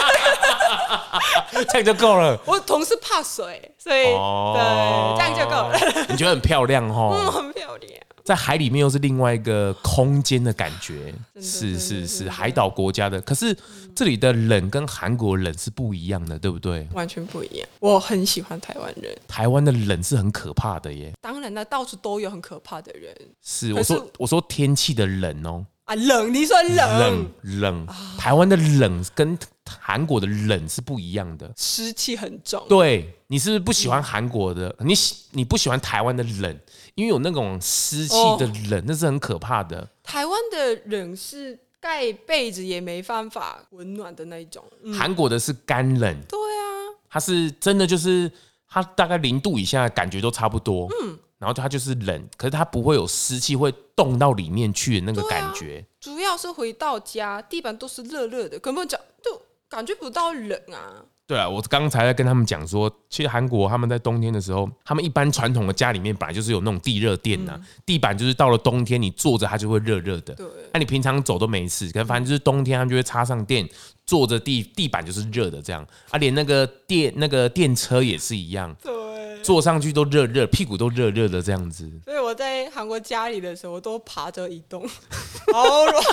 这样就够了。我同事怕水，所以、哦、对，这样就够了。[laughs] 你觉得很漂亮哦？[laughs] 嗯，很漂亮。在海里面又是另外一个空间的感觉，是是是，海岛国家的。可是这里的冷跟韩国冷是不一样的，对不对？完全不一样。我很喜欢台湾人。台湾的冷是很可怕的耶。当然了，到处都有很可怕的人。是，我说我说天气的冷哦。啊，冷！你说冷？冷冷，台湾的冷跟韩国的冷是不一样的，湿气很重。对，你是不是不喜欢韩国的？你喜你不喜欢台湾的冷，因为有那种湿气的冷，那是很可怕的。台湾的冷是盖被子也没办法温暖的那一种，韩国的是干冷。对啊，它是真的就是它大概零度以下感觉都差不多。嗯。然后它就是冷，可是它不会有湿气会冻到里面去的那个感觉。啊、主要是回到家，地板都是热热的，根本讲就感觉不到冷啊。对啊，我刚才在跟他们讲说，其实韩国他们在冬天的时候，他们一般传统的家里面本来就是有那种地热垫呐，嗯、地板就是到了冬天你坐着它就会热热的。对，那、啊、你平常走都没事，可是反正就是冬天他们就会插上电，坐着地地板就是热的这样。啊，连那个电那个电车也是一样。对。坐上去都热热，屁股都热热的这样子。所以我在韩国家里的时候，我都爬着移动，[laughs] 好软，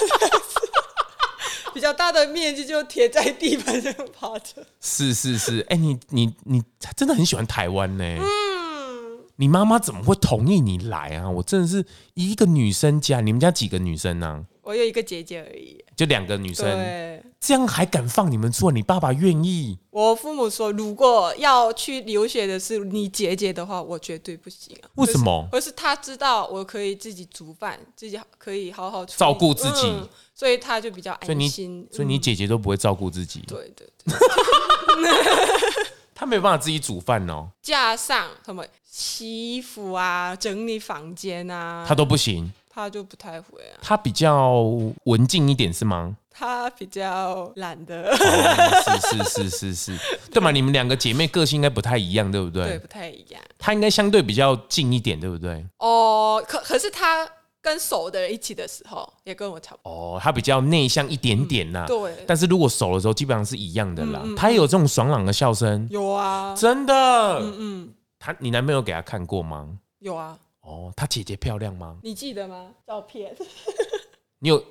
比较大的面积就贴在地板上爬着。是是是，哎、欸，你你你真的很喜欢台湾呢？嗯，你妈妈怎么会同意你来啊？我真的是一个女生家，你们家几个女生呢、啊？我有一个姐姐而已，就两个女生。对，这样还敢放你们做？你爸爸愿意？我父母说，如果要去留学的是你姐姐的话，我绝对不行啊。为什么？而是他知道我可以自己煮饭，自己可以好好照顾自己、嗯，所以他就比较安心。所以你，所以你姐姐都不会照顾自己。对对对，[laughs] [laughs] 他没有办法自己煮饭哦。加上什么洗衣服啊、整理房间啊，他都不行。他就不太会啊，他比较文静一点是吗？他比较懒得、哦，是是是是是，[laughs] 对嘛？你们两个姐妹个性应该不太一样，对不对？对，不太一样。他应该相对比较静一点，对不对？哦，可可是他跟熟的人一起的时候，也跟我差不多。哦，他比较内向一点点呐、啊嗯。对。但是如果熟的时候，基本上是一样的啦。嗯嗯嗯，他也有这种爽朗的笑声。有啊。真的。嗯嗯。他，你男朋友给他看过吗？有啊。哦，她姐姐漂亮吗？你记得吗？照片，[laughs] 你有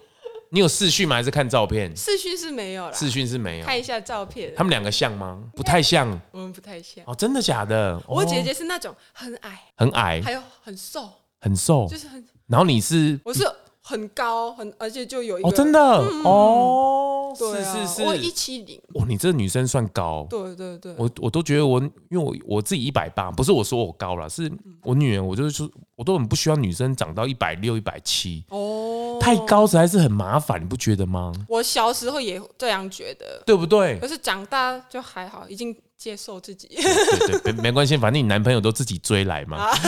你有视讯吗？还是看照片？视讯是没有了，视讯是没有。看一下照片，他们两个像吗？不太像。我们不太像。哦，真的假的？我姐姐是那种很矮，很矮，还有很瘦，很瘦，就是很。然后你是？我是。很高，很而且就有一个哦，真的、嗯、哦，是是是，我一七零，哇，你这女生算高，对对对，我我都觉得我，因为我我自己一百八，不是我说我高了，是我女儿，我就是说，我都很不希望女生长到一百六、一百七，哦，太高实在是很麻烦，你不觉得吗？我小时候也这样觉得，对不对？可是长大就还好，已经接受自己，对对对，没没关系，反正你男朋友都自己追来嘛。啊 [laughs]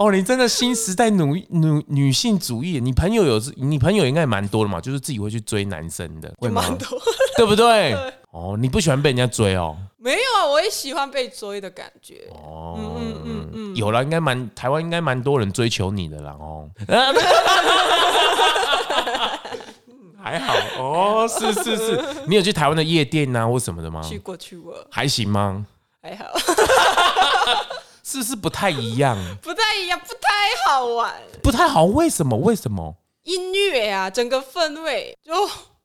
哦，你真的新时代女女女性主义，你朋友有，你朋友应该也蛮多的嘛，就是自己会去追男生的，会吗？多，[laughs] 对不对？对哦，你不喜欢被人家追哦？没有啊，我也喜欢被追的感觉。哦，嗯嗯嗯嗯，有了，应该蛮台湾应该蛮多人追求你的啦哦。[laughs] 还好哦，是是是，你有去台湾的夜店啊或什么的吗？去过去过，还行吗？还好。[laughs] 是不是不太一样？[laughs] 不太一样，不太好玩。不太好，为什么？为什么？音乐啊，整个氛围就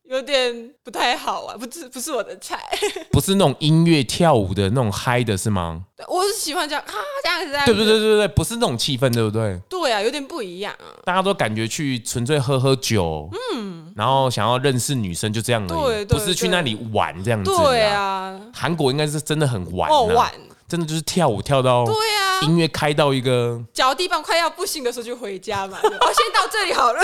有点不太好玩，不是不是我的菜。[laughs] 不是那种音乐跳舞的那种嗨的，是吗？我是喜欢这样啊，这样子。对对对对对，不是那种气氛，对不对？对啊，有点不一样啊。大家都感觉去纯粹喝喝酒，嗯，然后想要认识女生，就这样而已，对对对，不是去那里玩这样子。对啊，韩国应该是真的很玩，哦玩。真的就是跳舞跳到，对啊，音乐开到一个脚地方快要不行的时候就回家嘛。我先到这里好了。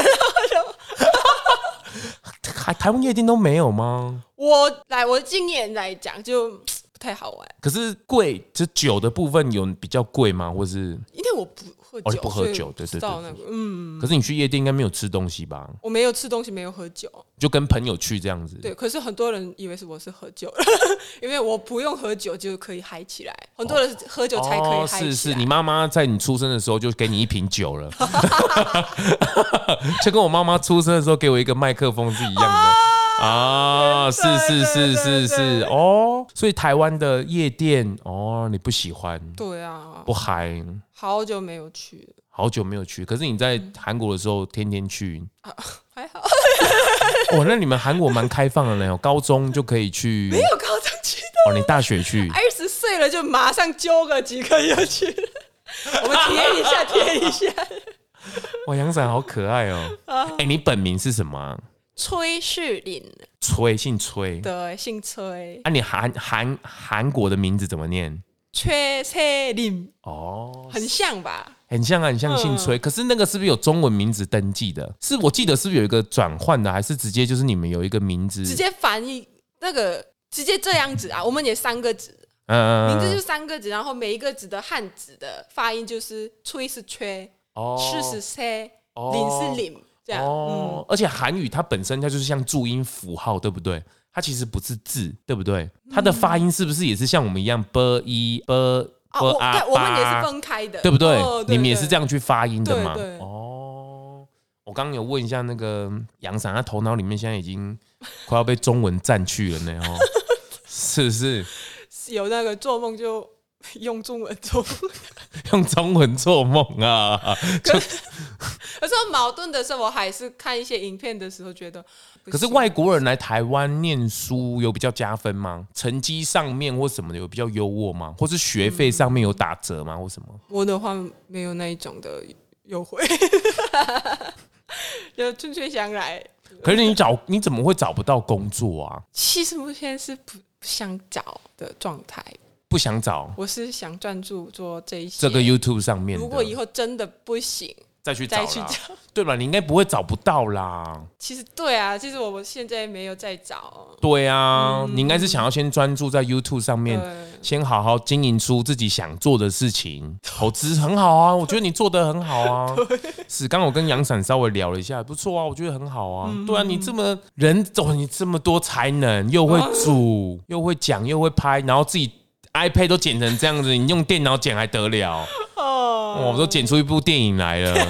台台湾夜店都没有吗？我来，我的经验来讲就不太好玩。可是贵，这酒的部分有比较贵吗？或是因为我不。哦，你不喝酒，对对对，嗯。可是你去夜店应该没有吃东西吧？我没有吃东西，没有喝酒，就跟朋友去这样子。对，可是很多人以为是我是喝酒了，[laughs] 因为我不用喝酒就可以嗨起来。很多人喝酒才可以嗨起来。是是，你妈妈在你出生的时候就给你一瓶酒了，[laughs] [laughs] 就跟我妈妈出生的时候给我一个麦克风是一样的。啊，是是是是是哦，所以台湾的夜店哦，你不喜欢？对啊，不嗨，好久没有去，好久没有去。可是你在韩国的时候天天去，还好。哦，那你们韩国蛮开放的呢，高中就可以去，没有高中去的。哦，你大学去，二十岁了就马上揪个几个又去了，[laughs] 我们贴一下贴一下。哇，阳伞好可爱哦。哎，你本名是什么？崔世林，崔姓崔，对，姓崔。啊，你韩韩韩国的名字怎么念？崔世林，哦，很像吧？很像啊，很像姓崔。嗯、可是那个是不是有中文名字登记的？是我记得是不是有一个转换的，还是直接就是你们有一个名字？直接翻译那个直接这样子啊？[laughs] 我们也三个字，嗯，名字就三个字，然后每一个字的汉字的发音就是崔是崔，哦，是是崔，林是林。哦，嗯、而且韩语它本身它就是像注音符号，对不对？它其实不是字，对不对？它的发音是不是也是像我们一样？b i b b a？对，我们也是分开的，对不对？你们也是这样去发音的嘛？对，哦，我刚刚有问一下那个杨伞，他头脑里面现在已经快要被中文占去了呢，哦，[laughs] 是不是？有那个做梦就。[laughs] 用中文做，[laughs] 用中文做梦啊！可是，[laughs] 可是我矛盾的时候，我还是看一些影片的时候觉得，可是外国人来台湾念书有比较加分吗？成绩上面或什么的有比较优渥吗？或是学费上面有打折吗？或什么？我的话没有那一种的优惠，就纯粹想来。可是你找你怎么会找不到工作啊？其实我现在是不想找的状态。不想找，我是想专注做这一些。这个 YouTube 上面，如果以后真的不行，再去找，[laughs] 对吧？你应该不会找不到啦。其实对啊，其实我们现在没有在找。对啊，你应该是想要先专注在 YouTube 上面，先好好经营出自己想做的事情。[laughs] 投资很好啊，我觉得你做的很好啊。[laughs] 是，刚刚我跟杨伞稍微聊了一下，不错啊，我觉得很好啊。对啊，你这么人，哦，你这么多才能，又会煮，又会讲，又会拍，然后自己。iPad 都剪成这样子，你用电脑剪还得了？哦，我都剪出一部电影来了。[laughs]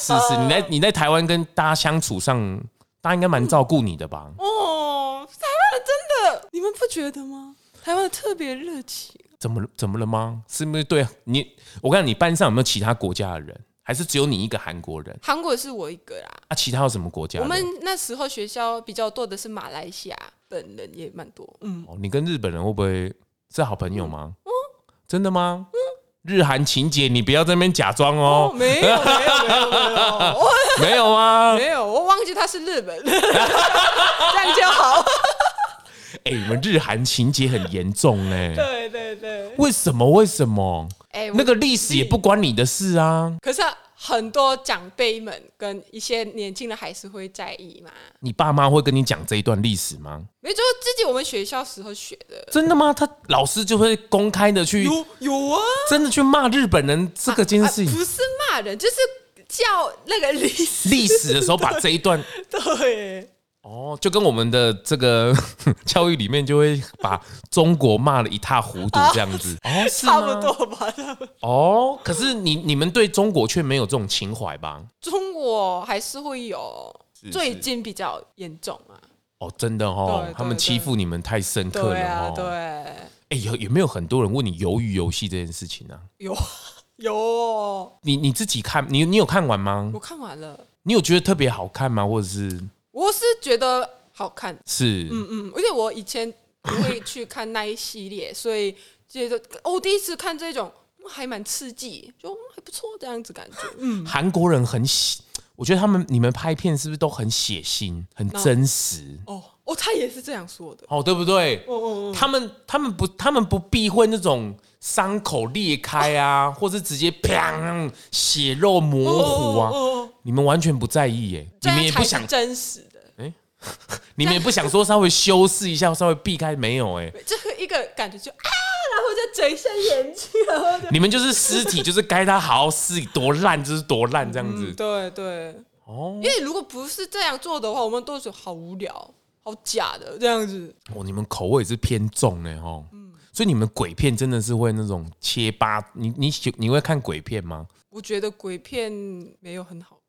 是是，你在你在台湾跟大家相处上，大家应该蛮照顾你的吧？哦，台湾的真的，你们不觉得吗？台湾特别热情。怎么怎么了吗？是不是对你？我看你班上有没有其他国家的人？还是只有你一个韩国人？韩国是我一个啦。啊，其他有什么国家？我们那时候学校比较多的是马来西亚本人也蛮多。嗯，哦，你跟日本人会不会是好朋友吗？嗯，真的吗？嗯，日韩情节，你不要在那边假装哦，哦。没有，没有，没有，没有，没有 [laughs] 吗？没有，我忘记他是日本人，[laughs] 这样就好。[laughs] 哎、欸，你们日韩情节很严重哎。对对对。为什么？为什么？哎、欸，那个历史也不关你的事啊。可是、啊、很多长辈们跟一些年轻的还是会在意嘛。你爸妈会跟你讲这一段历史吗？没，就是自己我们学校时候学的。真的吗？他老师就会公开的去有有啊，真的去骂日本人这个件事情、啊啊。不是骂人，就是叫那个历史。历史的时候把这一段 [laughs] 对。哦，就跟我们的这个 [laughs] 教育里面就会把中国骂的一塌糊涂这样子，哦，是吗？差不多吧。哦，可是你你们对中国却没有这种情怀吧？中国还是会有，最近比较严重啊。哦，真的哦，他们欺负你们太深刻了哦。对，哎，有有没有很多人问你鱿鱼游戏这件事情呢？有有。你你自己看，你你有看完吗？我看完了。你有觉得特别好看吗？或者是？我是觉得好看，是，嗯嗯，而且我以前不会去看那一系列，所以觉得我第一次看这种还蛮刺激，就还不错这样子感觉。嗯，韩国人很喜，我觉得他们你们拍片是不是都很血腥、很真实？哦哦，他也是这样说的，哦，对不对？哦哦哦，他们他们不他们不避讳那种伤口裂开啊，或是直接砰血肉模糊啊。你们完全不在意耶？你们也不想真实的？哎，[laughs] 你们也不想说稍微修饰一下，稍微避开没有？哎，这个一个感觉就啊，然后就整一下眼睛，然后你们就是尸体，就是该他好好死多烂就是多烂这样子。对对哦，因为如果不是这样做的话，我们都是好无聊、好假的这样子。哦，你们口味是偏重呢，哦。嗯，所以你们鬼片真的是会那种切八，你你喜你会看鬼片吗？我觉得鬼片没有很好。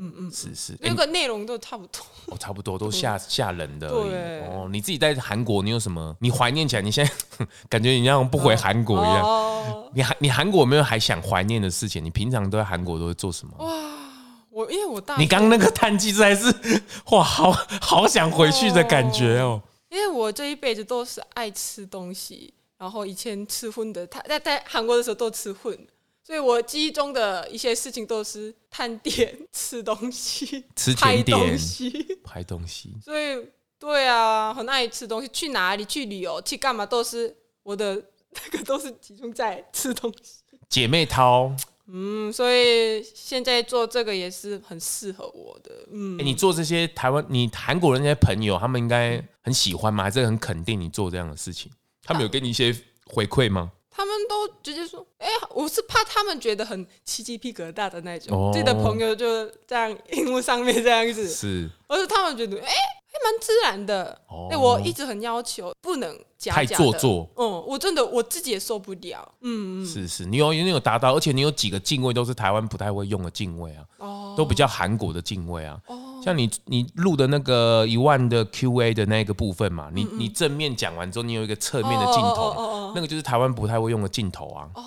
嗯嗯，是是，那个内容都差不多，哦，差不多都 [laughs] 吓吓人的而已。哦，你自己在韩国，你有什么？你怀念起来，你现在 [laughs] 感觉你像不回韩国一样。哦，你韩你韩国有没有还想怀念的事情？你平常都在韩国都会做什么？哇，我因为我大，你刚刚那个叹气，还 [laughs] 是哇，好好想回去的感觉哦。因为我这一辈子都是爱吃东西，然后以前吃荤的，他在在韩国的时候都吃荤。所以我记忆中的一些事情都是探店、吃东西、[laughs] 吃拍东西、拍东西。所以，对啊，很爱吃东西。去哪里去旅游去干嘛都是我的那个都是集中在吃东西。姐妹淘，嗯，所以现在做这个也是很适合我的。嗯，欸，你做这些台湾、你韩国人那些朋友，他们应该很喜欢吗？还是很肯定你做这样的事情？他们有给你一些回馈吗？他们都直接说：“哎、欸，我是怕他们觉得很起鸡皮疙瘩的那种。自己的朋友就这样荧幕上面这样子，是，而是他们觉得哎，还蛮自然的。哎，我一直很要求不能假假太做作。嗯，我真的我自己也受不了。嗯嗯，是是，你有你有达到，而且你有几个敬畏都是台湾不太会用的敬畏啊，哦，都比较韩国的敬畏啊。哦。像你你录的那个一万的 Q&A 的那个部分嘛，你你正面讲完之后，你有一个侧面的镜头，那个就是台湾不太会用的镜头啊。哦，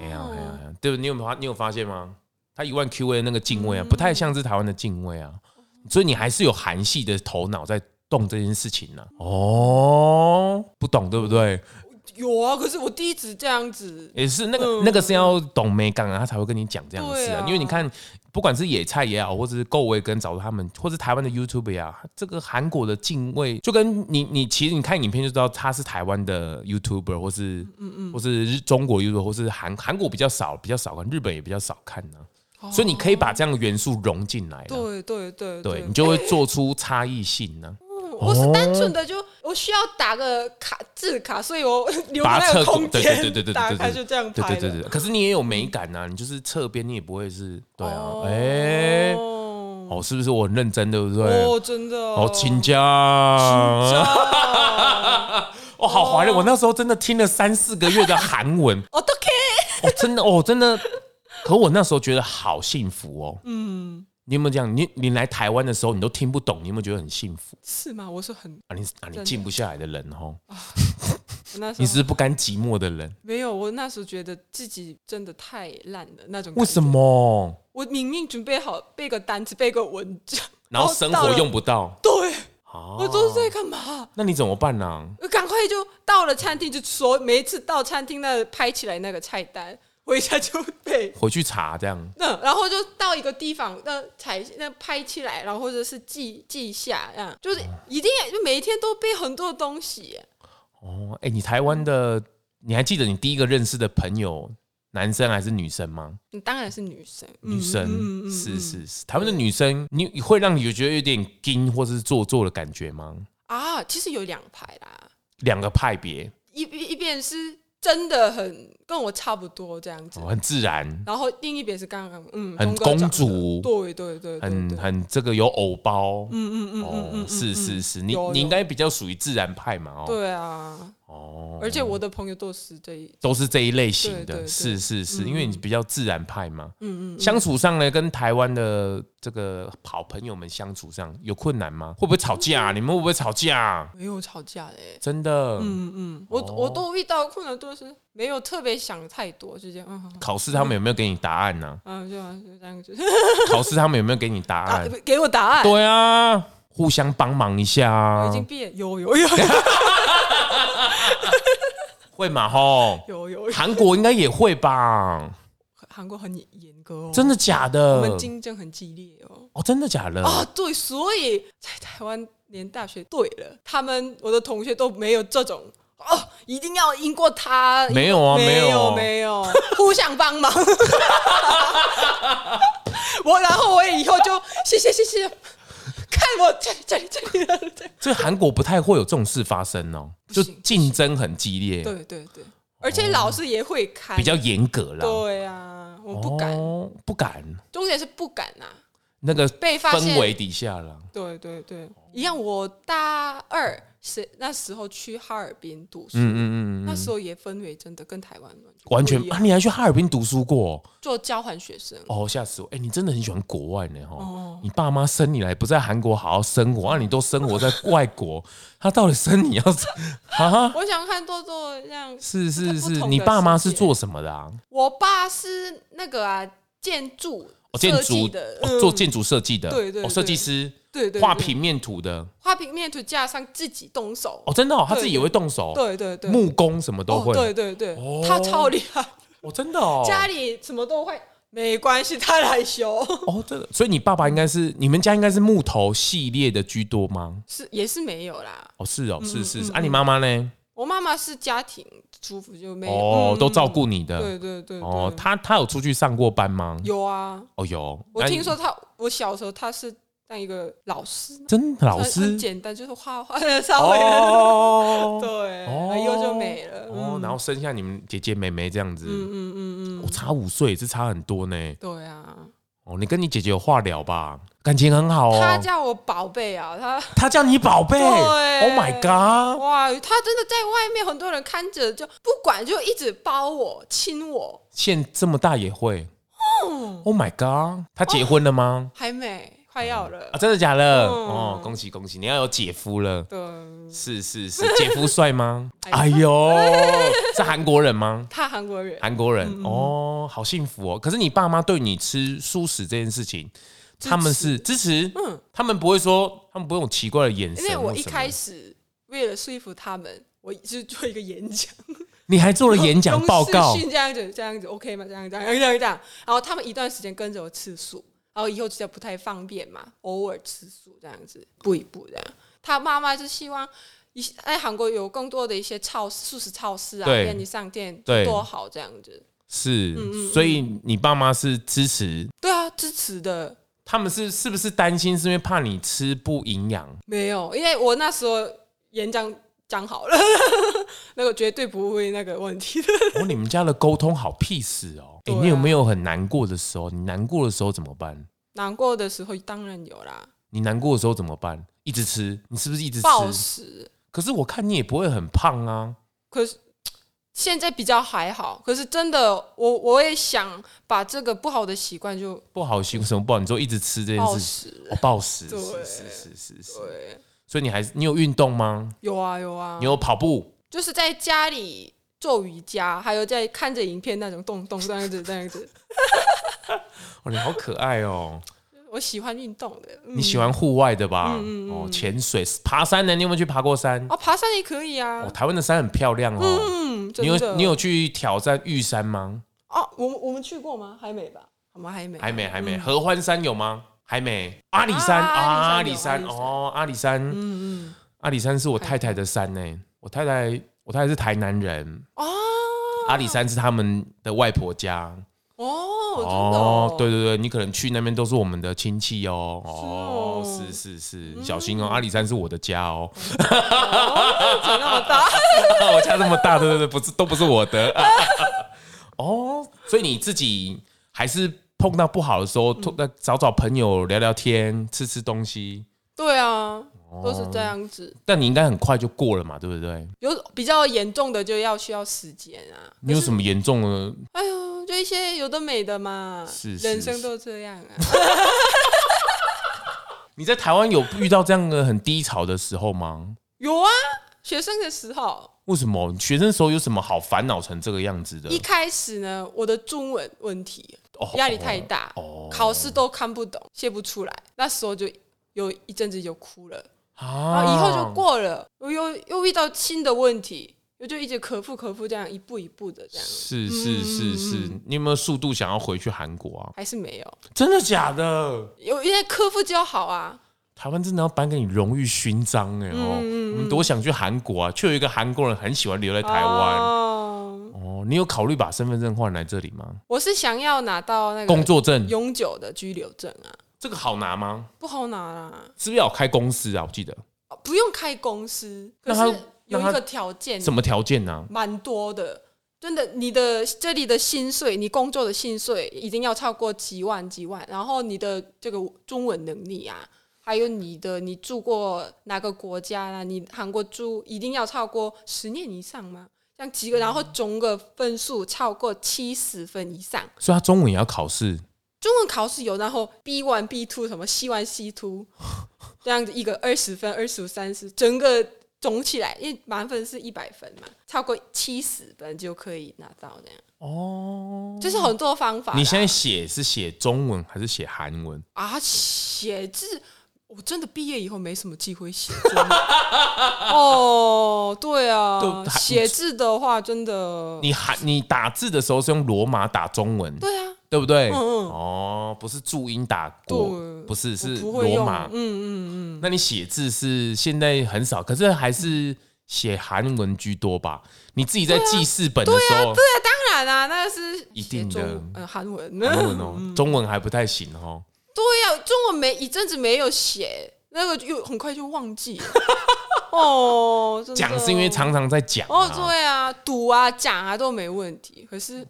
哎呀哎呀，对不？你有发你有发现吗？他一万 Q&A 那个敬畏啊，不太像是台湾的敬畏啊。所以你还是有韩系的头脑在动这件事情呢。哦，不懂对不对？有啊，可是我第一次这样子，也是那个那个是要懂美感啊，他才会跟你讲这样的事啊。因为你看。不管是野菜也好，或者是够味跟找他们，或是台湾的 YouTube 也好，这个韩国的敬畏，就跟你你其实你看影片就知道他是台湾的 YouTuber，或是嗯嗯，或是中国 YouTuber，或是韩韩国比较少比较少看，日本也比较少看呢、啊。所以你可以把这样的元素融进来，对对对，对你就会做出差异性呢、啊。我是单纯的就我需要打个卡字卡，所以我 [laughs] 留那个空间，对对对对，打开就这样拍。对对对对，可是你也有美感呐，你就是侧边你也不会是对啊，哎，哦，是不是我很认真，对不对？哦，真的，哦，请假，[laughs] 哦，好怀念，我那时候真的听了三四个月的韩文，[laughs] 哦，都可以，哦，真的，哦，真的，可我那时候觉得好幸福哦，嗯。你有没有这样？你你来台湾的时候，你都听不懂，你有没有觉得很幸福？是吗？我是很啊，你啊，你静不下来的人哦。[laughs] 那你是不甘寂寞的人？没有，我那时候觉得自己真的太烂了那种。为什么？我明明准备好背个单词，背个文章，然后生活用不到。对，啊、我都是在干嘛？那你怎么办呢、啊？我赶快就到了餐厅，就说每一次到餐厅那拍起来那个菜单，回家就背，回去查这样。那然后就到一个地方，那彩那拍起来，然后或者是记记下，这样就是一定要就每一天都背很多东西。哦，哎、欸，你台湾的，你还记得你第一个认识的朋友？男生还是女生吗？你当然是女生。女生是是是，台湾的女生，你会让你觉得有点惊或是做作的感觉吗？啊，其实有两派啦，两个派别，一一边是真的很跟我差不多这样子，很自然。然后另一边是刚刚嗯，很公主，对对对，很很这个有偶包，嗯嗯嗯哦，是是是，你你应该比较属于自然派嘛？哦，对啊。哦，而且我的朋友都是这一都是这一类型的，是是是，因为你比较自然派嘛。嗯嗯，相处上呢，跟台湾的这个好朋友们相处上有困难吗？会不会吵架？你们会不会吵架？没有吵架的，真的。嗯嗯，我我都遇到困难都是没有特别想太多，就这样。考试他们有没有给你答案呢？嗯，就就这样子。考试他们有没有给你答案？[laughs] 给我答案。对啊，互相帮忙一下。已经毕业，有有有。会嘛吼？有有，韩国应该也会吧？韩国很严格哦，真的假的？我们竞争很激烈哦。哦，真的假的？啊，对，所以在台湾念大学，对了，他们我的同学都没有这种哦，一定要赢过他。没有啊，没有没有，互相帮忙。[laughs] 我然后我也以后就谢谢谢谢。看我这里这里这里所以韩国不太会有这种事发生哦，就竞争很激烈。对对对，而且老师也会看，比较严格啦。对啊，我不敢，不敢。重点是不敢呐，那个被氛围底下了。对对对，一样。我大二。是那时候去哈尔滨读书，嗯嗯嗯，那时候也氛围真的跟台湾完全啊！你还去哈尔滨读书过？做交换学生哦，吓死我！哎，你真的很喜欢国外呢哈！哦，你爸妈生你来不在韩国好好生活，啊，你都生活在外国，他到底生你要啊？我想看多多这样。是是是，你爸妈是做什么的啊？我爸是那个啊，建筑建筑的，做建筑设计的，对对，设计师。对对，画平面图的，画平面图加上自己动手。哦，真的哦，他自己也会动手，对对对，木工什么都会，对对对，他超厉害，哦，真的哦，家里什么都会，没关系，他来修。[laughs] 哦，真的，所以你爸爸应该是你们家应该是木头系列的居多吗？是也是没有啦，哦是哦，是是是，啊，你妈妈呢？我妈妈是家庭主妇，就没有。哦，都照顾你的，对对对，哦，她她有出去上过班吗？有啊，哦有，我听说她，我小时候她是。当一个老师，真的老师？很简单，就是画画的稍微哦，[laughs] 对，以后就没了。哦。然后生下你们姐姐妹妹这样子，嗯嗯嗯嗯，我差五岁，也是差很多呢。对啊，哦，你跟你姐姐有话聊吧？感情很好哦。她叫我宝贝啊，她 [laughs] 她叫你宝贝，对，Oh my god，哇，她真的在外面很多人看着，就不管，就一直抱我亲我。现这么大也会，Oh my god，她结婚了吗？还没。快要了啊！真的假的？哦，恭喜恭喜！你要有姐夫了。对，是是是，姐夫帅吗？[laughs] 哎呦，是韩国人吗？他韩国人，韩国人哦，好幸福哦。可是你爸妈对你吃素食这件事情，他们是支持？嗯，他们不会说，他们不用奇怪的眼神。因为我一开始为了说服他们，我就做一个演讲。你还做了演讲报告？[laughs] 这样子，这样子，OK 吗？这样这样这样这样。然后他们一段时间跟着我吃素。然后以后就不太方便嘛，偶尔吃素这样子，一步一步这样。他妈妈就希望一在韩国有更多的一些超素食超市啊，便利商店多好这样子。是，嗯嗯，所以你爸妈是支持？对啊，支持的。他们是是不是担心？是因为怕你吃不营养？没有，因为我那时候演讲讲好了，[laughs] 那个绝对不会那个问题的。[laughs] 哦，你们家的沟通好 peace 哦。哎，你有没有很难过的时候？你难过的时候怎么办？难过的时候当然有啦。你难过的时候怎么办？一直吃？你是不是一直吃？暴食。可是我看你也不会很胖啊。可是现在比较还好。可是真的，我我也想把这个不好的习惯就不好习惯什么不好？你说一直吃这件事，暴食。哦，暴食。对，是是是是是。对。所以你还是你有运动吗？有啊有啊。你有跑步？就是在家里做瑜伽，还有在看着影片那种动动这样子这样子。[laughs] 哦，你好可爱哦！我喜欢运动的。你喜欢户外的吧？嗯嗯嗯哦，潜水、爬山呢？你有没有去爬过山？哦，爬山也可以啊。哦，台湾的山很漂亮哦。嗯，你有你有去挑战玉山吗？哦，我们我们去过吗？还没吧？我们还没，还没，还没。合欢山有吗？还没。阿里山啊，阿里山哦，阿里山。嗯嗯。阿里山是我太太的山呢。我太太，我太太是台南人哦。阿里山是他们的外婆家。哦哦，对对对，你可能去那边都是我们的亲戚哦。哦，是是是，小心哦，阿里山是我的家哦。家那么大，[laughs] 我家那么大，对对对，不是都不是我的。[laughs] 哦，所以你自己还是碰到不好的时候，找找朋友聊聊天，吃吃东西。对啊，都是这样子。但你应该很快就过了嘛，对不对？有比较严重的就要需要时间啊。你有什么严重的？哎呦。就一些有的没的嘛，是，是，是人生都这样啊。[laughs] 你在台湾有遇到这样的很低潮的时候吗？有啊，学生的时候。为什么学生的时候有什么好烦恼成这个样子的？一开始呢，我的中文问题压力太大，哦，考试都看不懂，写不出来，那时候就有一阵子就哭了啊，然后以后就过了，我又又遇到新的问题。我就一直克服克服，这样一步一步的这样。是是是是，你有没有速度想要回去韩国啊？还是没有？真的假的？有，因为克服就好啊。台湾真的要颁给你荣誉勋章哎哦！我们多想去韩国啊，却有一个韩国人很喜欢留在台湾。哦，你有考虑把身份证换来这里吗？我是想要拿到那个工作证，永久的居留证啊。这个好拿吗？不好拿啦。是不是要开公司啊？我记得不用开公司，可是。有一个条件，什么条件呢？蛮多的，真的，你的这里的薪水，你工作的薪水一定要超过几万几万，然后你的这个中文能力啊，还有你的你住过哪个国家啊？你韩国住一定要超过十年以上吗？像几个，然后总个分数超过七十分以上，所以他中文也要考试。中文考试有，然后 B one B two 什么 C one C two [laughs] 这样子一个二十分、二十五、三十，整个。总起来，因为满分是一百分嘛，超过七十分就可以拿到这样。哦，就是很多方法。你现在写是写中文还是写韩文啊？写字，我真的毕业以后没什么机会写字。[laughs] 哦，对啊，写字的话真的，你韩你打字的时候是用罗马打中文？对啊。对不对？嗯嗯哦，不是注音打过，不是是罗马。嗯嗯嗯。那你写字是现在很少，可是还是写韩文居多吧？你自己在记事本的时候，对啊，当然啊，那是一定的。嗯，韩文，韩文哦，[laughs] 中文还不太行哦。对呀，中文没一阵子没有写，那个又很快就忘记了。[laughs] 哦，讲是因为常常在讲。哦，对啊，读啊讲啊都没问题，可是。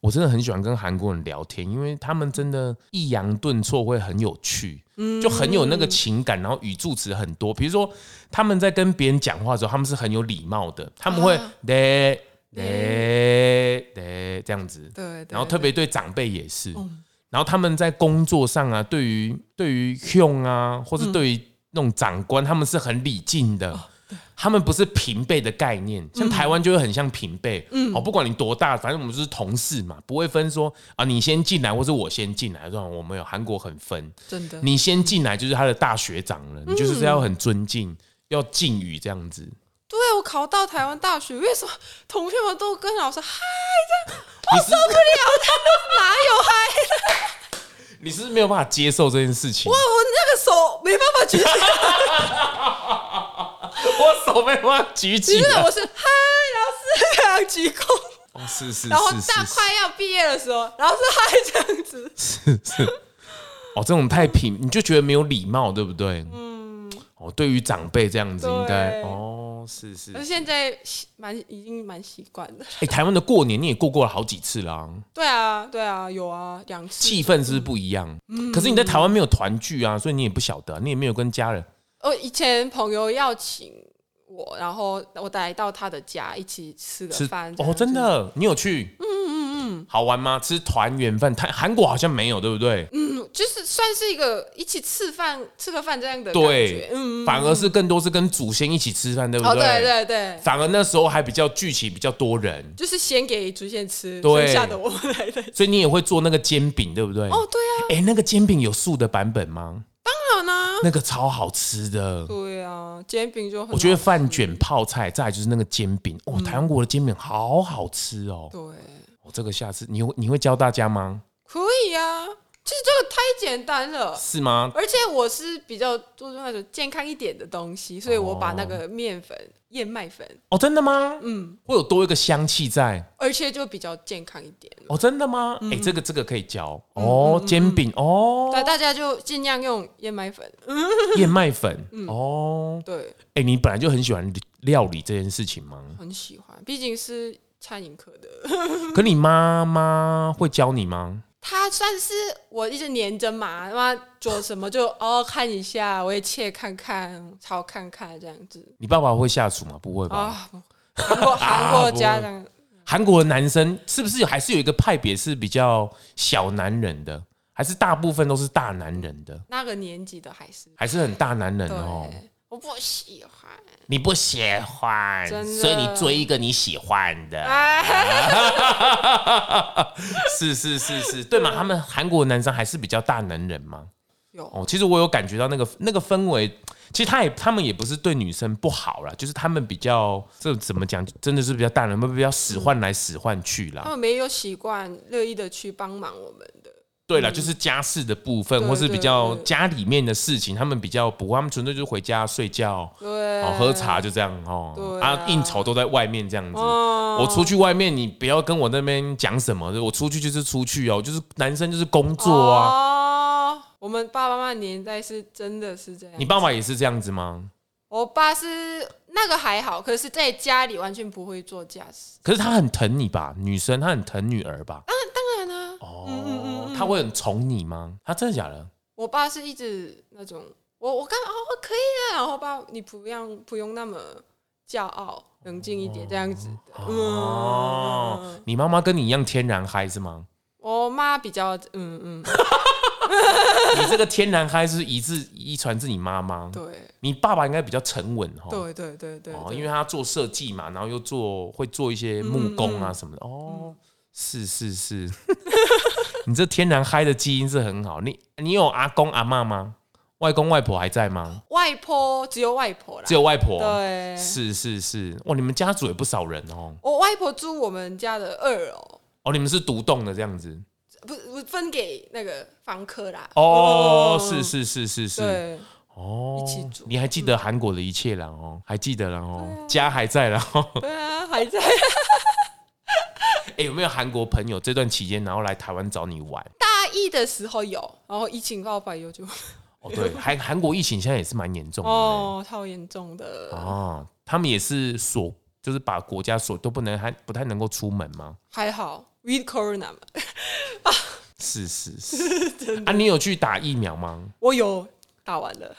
我真的很喜欢跟韩国人聊天，因为他们真的抑扬顿挫会很有趣，就很有那个情感，然后语助词很多。比如说他们在跟别人讲话的时候，他们是很有礼貌的，他们会嘞嘞嘞这样子，对，然后特别对长辈也是。然后他们在工作上啊，对于对于兄啊，或是对于那种长官，他们是很礼敬的。他们不是平辈的概念，像台湾就会很像平辈。嗯，哦，不管你多大，反正我们就是同事嘛，不会分说啊，你先进来或是我先进来。这种我们有韩国很分，真的，你先进来就是他的大学长了，你就是要很尊敬，要敬语这样子。对，我考到台湾大学，为什么同学们都跟老师嗨这样？我受不了，他们哪有嗨？[laughs] 你是不是没有办法接受这件事情？我我那个手没办法举起来，[laughs] 我手没办法举起来。真的，我是嗨，老师这样鞠躬。[laughs] 哦，是是，是。然后大快要毕业的时候，然后是嗨这样子。是是。哦，这种太平，你就觉得没有礼貌，对不对？嗯。哦，对于长辈这样子，应该哦。是是，可是现在蛮已经蛮习惯了。哎，台湾的过年你也过过了好几次啦。对啊，对啊，有啊，两次。气氛是不是不一样？嗯。可是你在台湾没有团聚啊，所以你也不晓得，你也没有跟家人。哦，以前朋友邀请我，然后我带到他的家一起吃个饭。哦，真的，你有去？嗯嗯嗯。好玩吗？吃团圆饭？台韩国好像没有，对不对？嗯，就是算是一个一起吃饭吃个饭这样的感觉，对，嗯，反而是更多是跟祖先一起吃饭，对不对？哦，对对对，反而那时候还比较聚齐比较多人，就是先给祖先吃，对剩下的我们来的。所以你也会做那个煎饼，对不对？哦，对啊，哎，那个煎饼有素的版本吗？当然啦，那个超好吃的。对啊，煎饼就很我觉得饭卷泡菜，再来就是那个煎饼，哦，台湾国的煎饼好好吃哦。对，我这个下次你你会教大家吗？可以啊，其实这个太简单了，是吗？而且我是比较注重那种健康一点的东西，所以我把那个面粉、燕麦粉，哦，真的吗？嗯，会有多一个香气在，而且就比较健康一点。哦，真的吗？哎，这个这个可以教哦，煎饼哦，那，大家就尽量用燕麦粉，燕麦粉哦，对，哎，你本来就很喜欢料理这件事情吗？很喜欢，毕竟是餐饮科的。[laughs] 可你妈妈会教你吗？他算是我一直黏着嘛，妈做什么就 [laughs] 哦看一下，我也切看看，炒看看这样子。你爸爸会下厨吗？不会吧？啊，韩国韩国家长，[laughs] 韩国的男生是不是还是有一个派别是比较小男人的，还是大部分都是大男人的？那个年纪的还是还是很大男人哦。我不喜欢，你不喜欢，所以你追一个你喜欢的。[laughs] 是是是是，对嘛？他们韩国男生还是比较大男人吗？有哦，其实我有感觉到那个那个氛围，其实他也他们也不是对女生不好啦，就是他们比较这怎么讲，真的是比较大人，比较使唤来使唤去啦。他们没有习惯乐意的去帮忙我们的。对了，就是家事的部分，或是比较家里面的事情，他们比较不，他们纯粹就是回家睡觉，对，喝茶就这样哦。啊，应酬都在外面这样子。我出去外面，你不要跟我那边讲什么，我出去就是出去哦，就是男生就是工作啊。哦，我们爸爸妈妈年代是真的是这样。你爸爸也是这样子吗？我爸是那个还好，可是在家里完全不会做家事。可是他很疼你吧？女生，他很疼女儿吧？当然，当然啊。哦。他会很宠你吗？他真的假的？我爸是一直那种，我我干哦可以啊，然后爸你不用不用那么骄傲，冷静一点这样子的。哦，嗯、你妈妈跟你一样天然嗨是吗？我妈比较嗯嗯。[laughs] 你这个天然嗨是遗自遗传自你妈妈？对。你爸爸应该比较沉稳哈。对对对对。哦，因为他做设计嘛，然后又做会做一些木工啊什么的。哦，是是是。[laughs] 你这天然嗨的基因是很好。你你有阿公阿妈吗？外公外婆还在吗？外婆只有外婆啦，只有外婆。对，是是是。哇，你们家族也不少人哦。我外婆住我们家的二楼。哦，你们是独栋的这样子？不不分给那个房客啦。哦，是是是是是。哦，一起住。你还记得韩国的一切了哦？还记得了哦？家还在了。对啊，还在。哎，有没有韩国朋友这段期间然后来台湾找你玩？大一的时候有，然后疫情爆发以后就。哦，对，韩韩国疫情现在也是蛮严重的哦，超严重的哦。他们也是锁，就是把国家锁，都不能还不太能够出门吗？还好，with corona 嘛。[laughs] 是是是，啊，你有去打疫苗吗？我有打完了。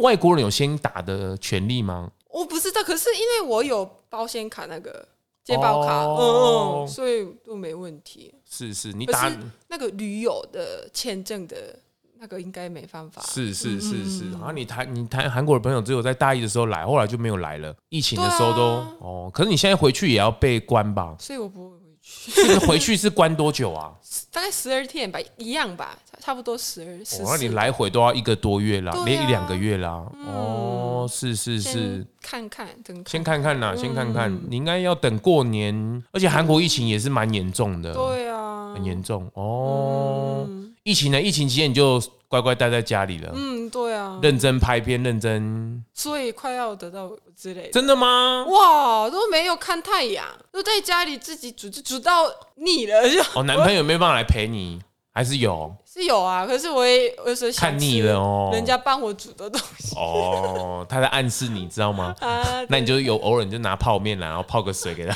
外国人有先打的权利吗？我不知道，可是因为我有保险卡那个。健保卡，哦、嗯，所以都没问题。是是，你打那个旅游的签证的那个应该没办法。是是是是，然后、嗯、你谈你谈韩国的朋友只有在大一的时候来，后来就没有来了。疫情的时候都、啊、哦，可是你现在回去也要被关吧？所以我不会回去。这个回去是关多久啊？大概十二天吧，一样吧，差不多十二。十那你来回都要一个多月啦，连、啊、一两个月啦。嗯、哦，是是是，看看等，先看看啦，先看看。你应该要等过年，而且韩国疫情也是蛮严重的。对啊，很严重哦。嗯、疫情呢？疫情期间你就乖乖待在家里了。嗯，对啊，认真拍片，认真。所以快要得到之类的。真的吗？哇，都没有看太阳，都在家里自己煮，就煮到腻了就。哦，男朋友没有办法来陪你，还是有？是有啊，可是我也有时候看腻了哦，人家帮我煮的东西。哦，他在暗示你知道吗？[laughs] 啊，那你就有偶尔你就拿泡面来，然后泡个水给他。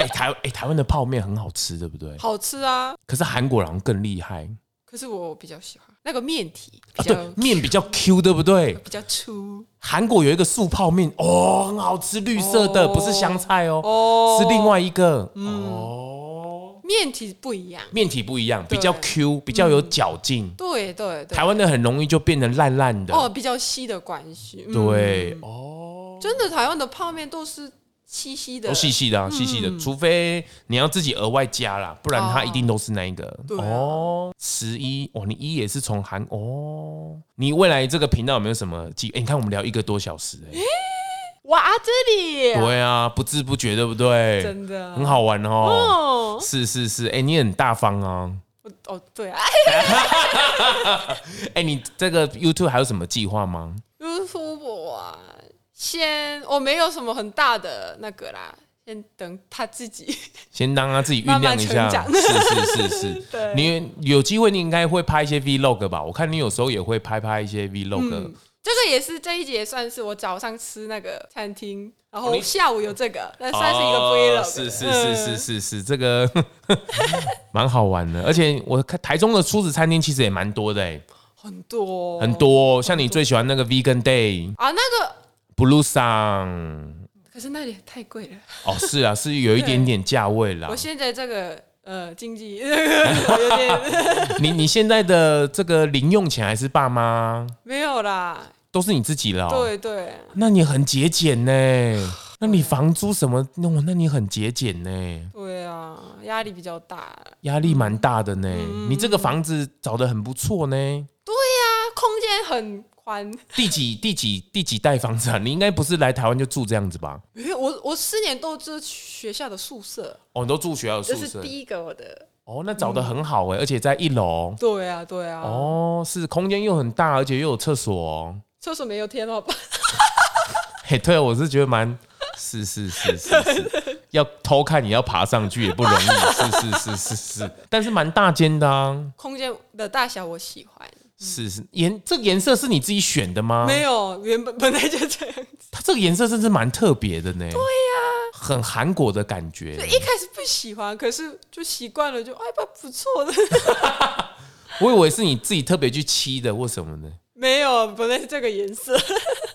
哎，台哎台湾的泡面很好吃，对不对？好吃啊。可是韩国人更厉害。可是我比较喜欢那个面体，啊，对，面比较 Q，对不对？比较粗。韩国有一个素泡面，哦，很好吃，绿色的，不是香菜哦，是另外一个。哦，面体不一样，面体不一样，比较 Q，比较有嚼劲。对对对，台湾的很容易就变得烂烂的。哦，比较稀的关系。对哦，真的台湾的泡面都是稀稀的，都细细的，细细的，除非你要自己额外加啦，不然它一定都是那一个。哦，十一哦，你一也是从韩哦，你未来这个频道有没有什么计？哎，你看我们聊一个多小时哎。哇，这里对啊，不知不觉，对不对？真的很好玩哦。是是是，哎，你很大方啊。哦，对啊。[laughs] 哎，你这个 YouTube 还有什么计划吗？YouTube 啊，先我没有什么很大的那个啦，先等他自己，[laughs] 先让他自己酝酿一下。是是是是，[laughs] 对。你有机会，你应该会拍一些 Vlog 吧？我看你有时候也会拍拍一些 Vlog。这个也是这一集算是我早上吃那个餐厅，然后下午有这个，那算是一个 vlog。是是是是是是，这个 [laughs] 蛮好玩的。而且我看台中的素食餐厅其实也蛮多的哎，很多很多。像你最喜欢那个 Vegan Day 啊，那个 Blue Sun，可是那里太贵了。哦，是啊，是有一点点价位啦。我现在这个呃经济 [laughs] 有点，[laughs] 你你现在的这个零用钱还是爸妈？没有啦。都是你自己了，对对，那你很节俭呢？[sighs] 那你房租什么？那那你很节俭呢？对啊，压力比较大，压力蛮大的呢。你这个房子找得很不错呢。对呀，空间很宽。[laughs] 第几第几第几代房子啊？你应该不是来台湾就住这样子吧？我我四年都住学校的宿舍。哦，你都住学校的宿舍？这是第一个我的。哦，那找的很好哎，而且在一楼。对啊，对啊。哦，是空间又很大，而且又有厕所。哦厕所没有天花板，[laughs] 嘿，对，我是觉得蛮，是是是是是，[laughs] 要偷看你要爬上去也不容易，是是是是是，但是蛮大间的啊，空间的大小我喜欢，是是颜这个颜色是你自己选的吗？没有，原本本来就这样子，它这个颜色真是蛮特别的呢，对呀，很韩国的感觉，一开始不喜欢，可是就习惯了，就哎不不错的，[laughs] 我以为是你自己特别去漆的或什么的。没有，本来是这个颜色。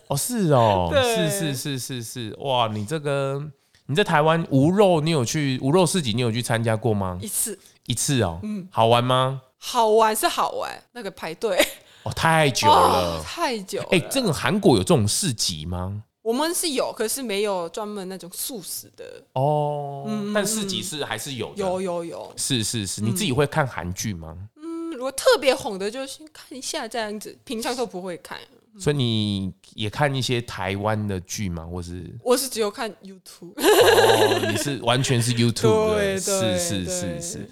哦，是哦，[laughs] 对。是是是是是，哇，你这个你在台湾无肉，你有去无肉市集，你有去参加过吗？一次，一次哦，嗯，好玩吗？好玩是好玩，那个排队哦，太久了，哦、太久了。[laughs] 哎，这个韩国有这种市集吗？我们是有，可是没有专门那种素食的哦。嗯，但市集是还是有的，有有有，是是是，你自己会看韩剧吗？嗯如果特别红的，就先看一下这样子，平常都不会看。所以你也看一些台湾的剧吗？或是我是只有看 YouTube。哦，你是完全是 [laughs] YouTube 的，是是是是。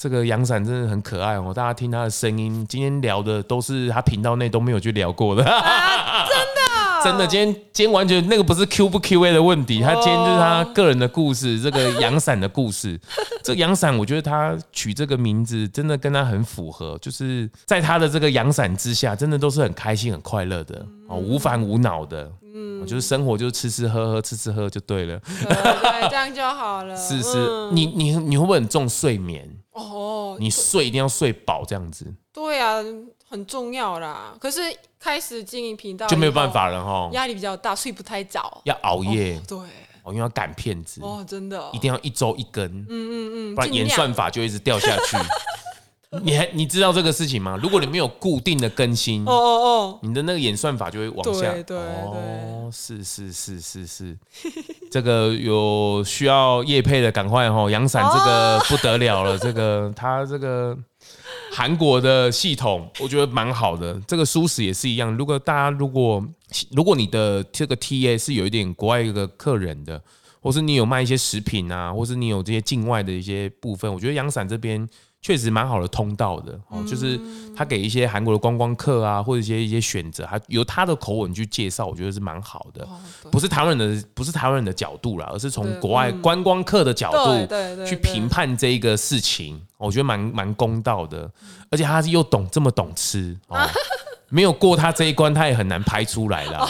这个阳伞真的很可爱哦，大家听他的声音，今天聊的都是他频道内都没有去聊过的。啊，真的。[laughs] 真的，今天今天完全那个不是 Q 不 Q A 的问题，他今天就是他个人的故事，这个阳伞的故事。[laughs] 这个阳伞，我觉得他取这个名字真的跟他很符合，就是在他的这个阳伞之下，真的都是很开心、很快乐的哦，无烦无恼的。嗯，就是生活就是吃吃喝喝，吃吃喝喝就对了。对，这样就好了。是 [laughs] 是，你你你会不会很重睡眠？哦，你睡一定要睡饱这样子。对啊，很重要啦。可是。开始经营频道就没有办法了哈，压力比较大，睡不太早，要熬夜，哦、对，哦，因为要赶片子，哦，真的，一定要一周一更，嗯嗯嗯，不然演算法就一直掉下去。[laughs] 你还你知道这个事情吗？如果你没有固定的更新，哦哦哦，你的那个演算法就会往下，对对对，哦，是是是是是，[laughs] 这个有需要叶配的赶快哈，阳伞这个不得了了，这个他这个。韩国的系统我觉得蛮好的，这个舒适也是一样。如果大家如果如果你的这个 TA 是有一点国外一个客人的，或是你有卖一些食品啊，或是你有这些境外的一些部分，我觉得阳伞这边。确实蛮好的通道的哦，就是他给一些韩国的观光客啊，或者一些一些选择，他由他的口吻去介绍，我觉得是蛮好的。不是台湾人的，不是台湾人的角度啦，而是从国外观光客的角度去评判这一个事情，我觉得蛮蛮公道的。而且他又懂这么懂吃哦，没有过他这一关，他也很难拍出来啦。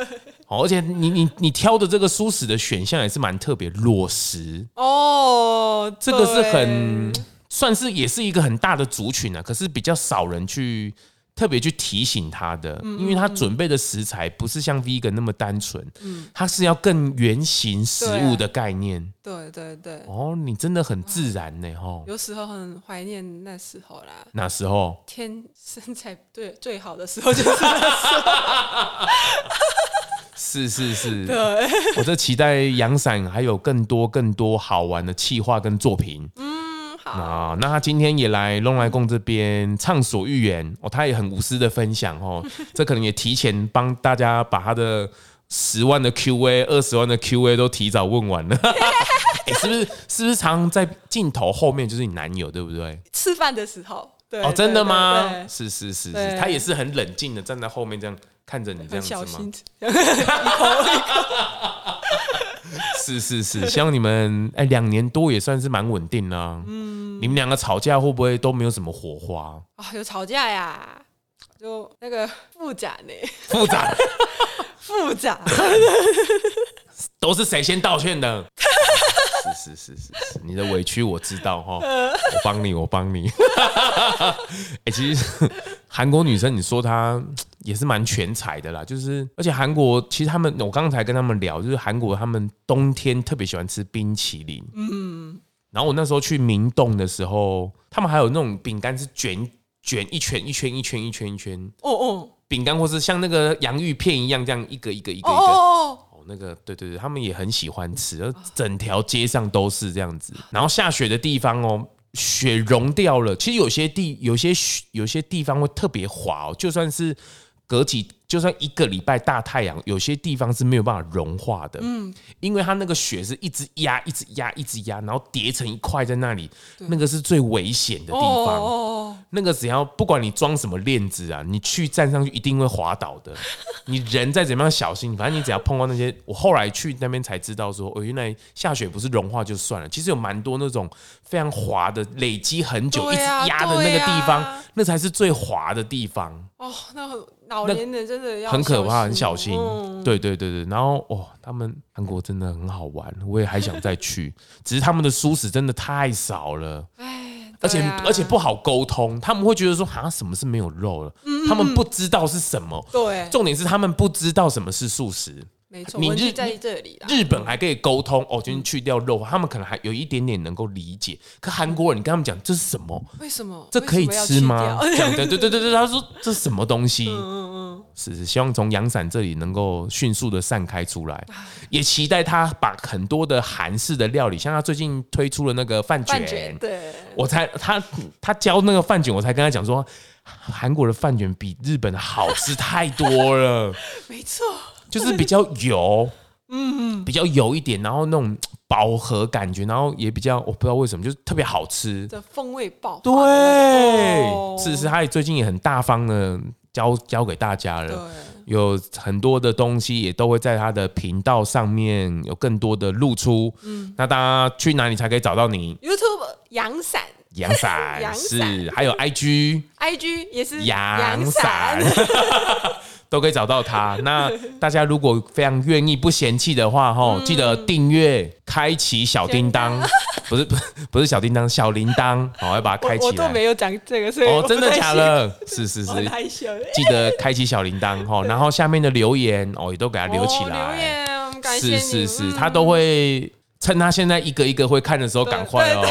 [laughs] 哦，而且你你你挑的这个舒适的选项也是蛮特别，裸食哦，这个是很。算是也是一个很大的族群啊，可是比较少人去特别去提醒他的，因为他准备的食材不是像 vegan 那么单纯，嗯，他是要更原型食物的概念。对对对。哦，你真的很自然呢，哦。有时候很怀念那时候啦。那时候？天身材对最好的时候就是那时候。[laughs] 是是是。对。我在期待阳伞还有更多更多好玩的企划跟作品。嗯。啊，那他今天也来龙来共这边畅所欲言哦，他也很无私的分享哦，[laughs] 这可能也提前帮大家把他的十万的 Q&A、二十万的 Q&A 都提早问完了，[laughs] 欸、是不是？是不是常常在镜头后面就是你男友对不对？吃饭的时候，对哦，真的吗？是是是是，他也是很冷静的站在后面这样看着你这样子吗？[laughs] [laughs] 是是是，希望你们哎，两年多也算是蛮稳定啦。嗯，你们两个吵架会不会都没有什么火花啊？有吵架呀，就那个复杂呢，复杂，[laughs] 复杂，都是谁先道歉的？是是是是是，你的委屈我知道哈，[laughs] 我帮你，我帮你。哎，其实韩国女生，你说她。也是蛮全才的啦，就是而且韩国其实他们，我刚才跟他们聊，就是韩国他们冬天特别喜欢吃冰淇淋，嗯，然后我那时候去明洞的时候，他们还有那种饼干是卷卷一圈一圈一圈一圈一圈，哦哦，饼干或是像那个洋芋片一样，这样一个一个一个。一个，哦，那个对对对，他们也很喜欢吃，整条街上都是这样子，然后下雪的地方哦，雪融掉了，其实有些地有些有些地方会特别滑哦，就算是。隔几就算一个礼拜大太阳，有些地方是没有办法融化的。嗯，因为它那个雪是一直压、一直压、一直压，然后叠成一块在那里，那个是最危险的地方。哦那个只要不管你装什么链子啊，你去站上去一定会滑倒的。[laughs] 你人再怎么样小心，反正你只要碰到那些，我后来去那边才知道说，哦，原来下雪不是融化就算了，其实有蛮多那种非常滑的，累积很久一直压的那个地方，那才是最滑的地方。哦，那老年人真的要很可怕，很小心。嗯、对对对对，然后哦，他们韩国真的很好玩，[laughs] 我也还想再去，只是他们的素食真的太少了，唉，而且而且不好沟通，他们会觉得说好像什么是没有肉了，嗯、他们不知道是什么。对，重点是他们不知道什么是素食。没错，你日在这里，日本还可以沟通哦，就是去掉肉，他们可能还有一点点能够理解。可韩国人，你跟他们讲这是什么？为什么？这可以吃吗？对对对对对，他说这是什么东西？嗯嗯，是是，希望从阳伞这里能够迅速的散开出来，也期待他把很多的韩式的料理，像他最近推出了那个饭卷，对，我才他他教那个饭卷，我才跟他讲说，韩国的饭卷比日本的好吃太多了。[laughs] 没错。就是比较油，嗯，比较油一点，然后那种饱和感觉，然后也比较，我不知道为什么，就是特别好吃的风味爆。对，是是，他也最近也很大方的教教给大家了，对有很多的东西也都会在他的频道上面有更多的露出。嗯，那大家去哪里才可以找到你？YouTube 阳伞，阳伞，[laughs] 是，还有 IG，IG 也是阳伞。[laughs] 都可以找到他。[laughs] 那大家如果非常愿意、不嫌弃的话，哈，记得订阅、开启小叮当，[laughs] 不是不是不是小叮当，小铃铛，好，要把它开启。我都没有讲这个，所以哦，真的假的？是是是，记得开启小铃铛，哈，然后下面的留言哦，也都给他留起来。留言，感谢你。是是是，他都会趁他现在一个一个会看的时候，赶快哦。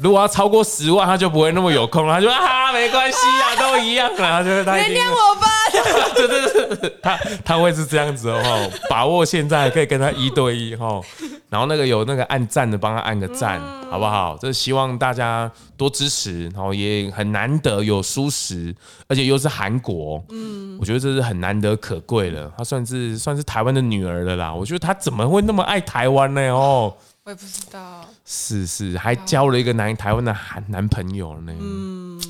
如果要超过十万，他就不会那么有空了。他就说啊，没关系啊，[laughs] 都一样啊。就是他原谅我吧。[laughs] 对对对，他他会是这样子哦。把握现在可以跟他一对一哦。然后那个有那个按赞的，帮他按个赞，好不好？这希望大家多支持。然后也很难得有舒适，而且又是韩国。嗯，我觉得这是很难得可贵的。他算是算是台湾的女儿了啦。我觉得他怎么会那么爱台湾呢？哦。我也不知道，是是，还交了一个男台湾的男男朋友呢，嗯，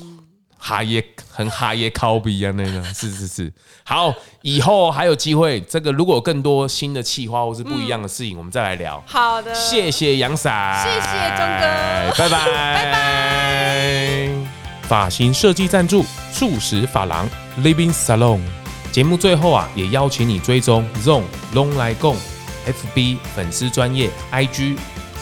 哈耶很哈耶靠比啊，那个。是是是，好，以后还有机会，这个如果有更多新的企划或是不一样的事情，我们再来聊。好的，谢谢杨伞，谢谢钟哥，拜拜。拜拜。发型设计赞助素食发廊 Living Salon，节目最后啊，也邀请你追踪 ZONG 咙来共。FB 粉丝专业 IG，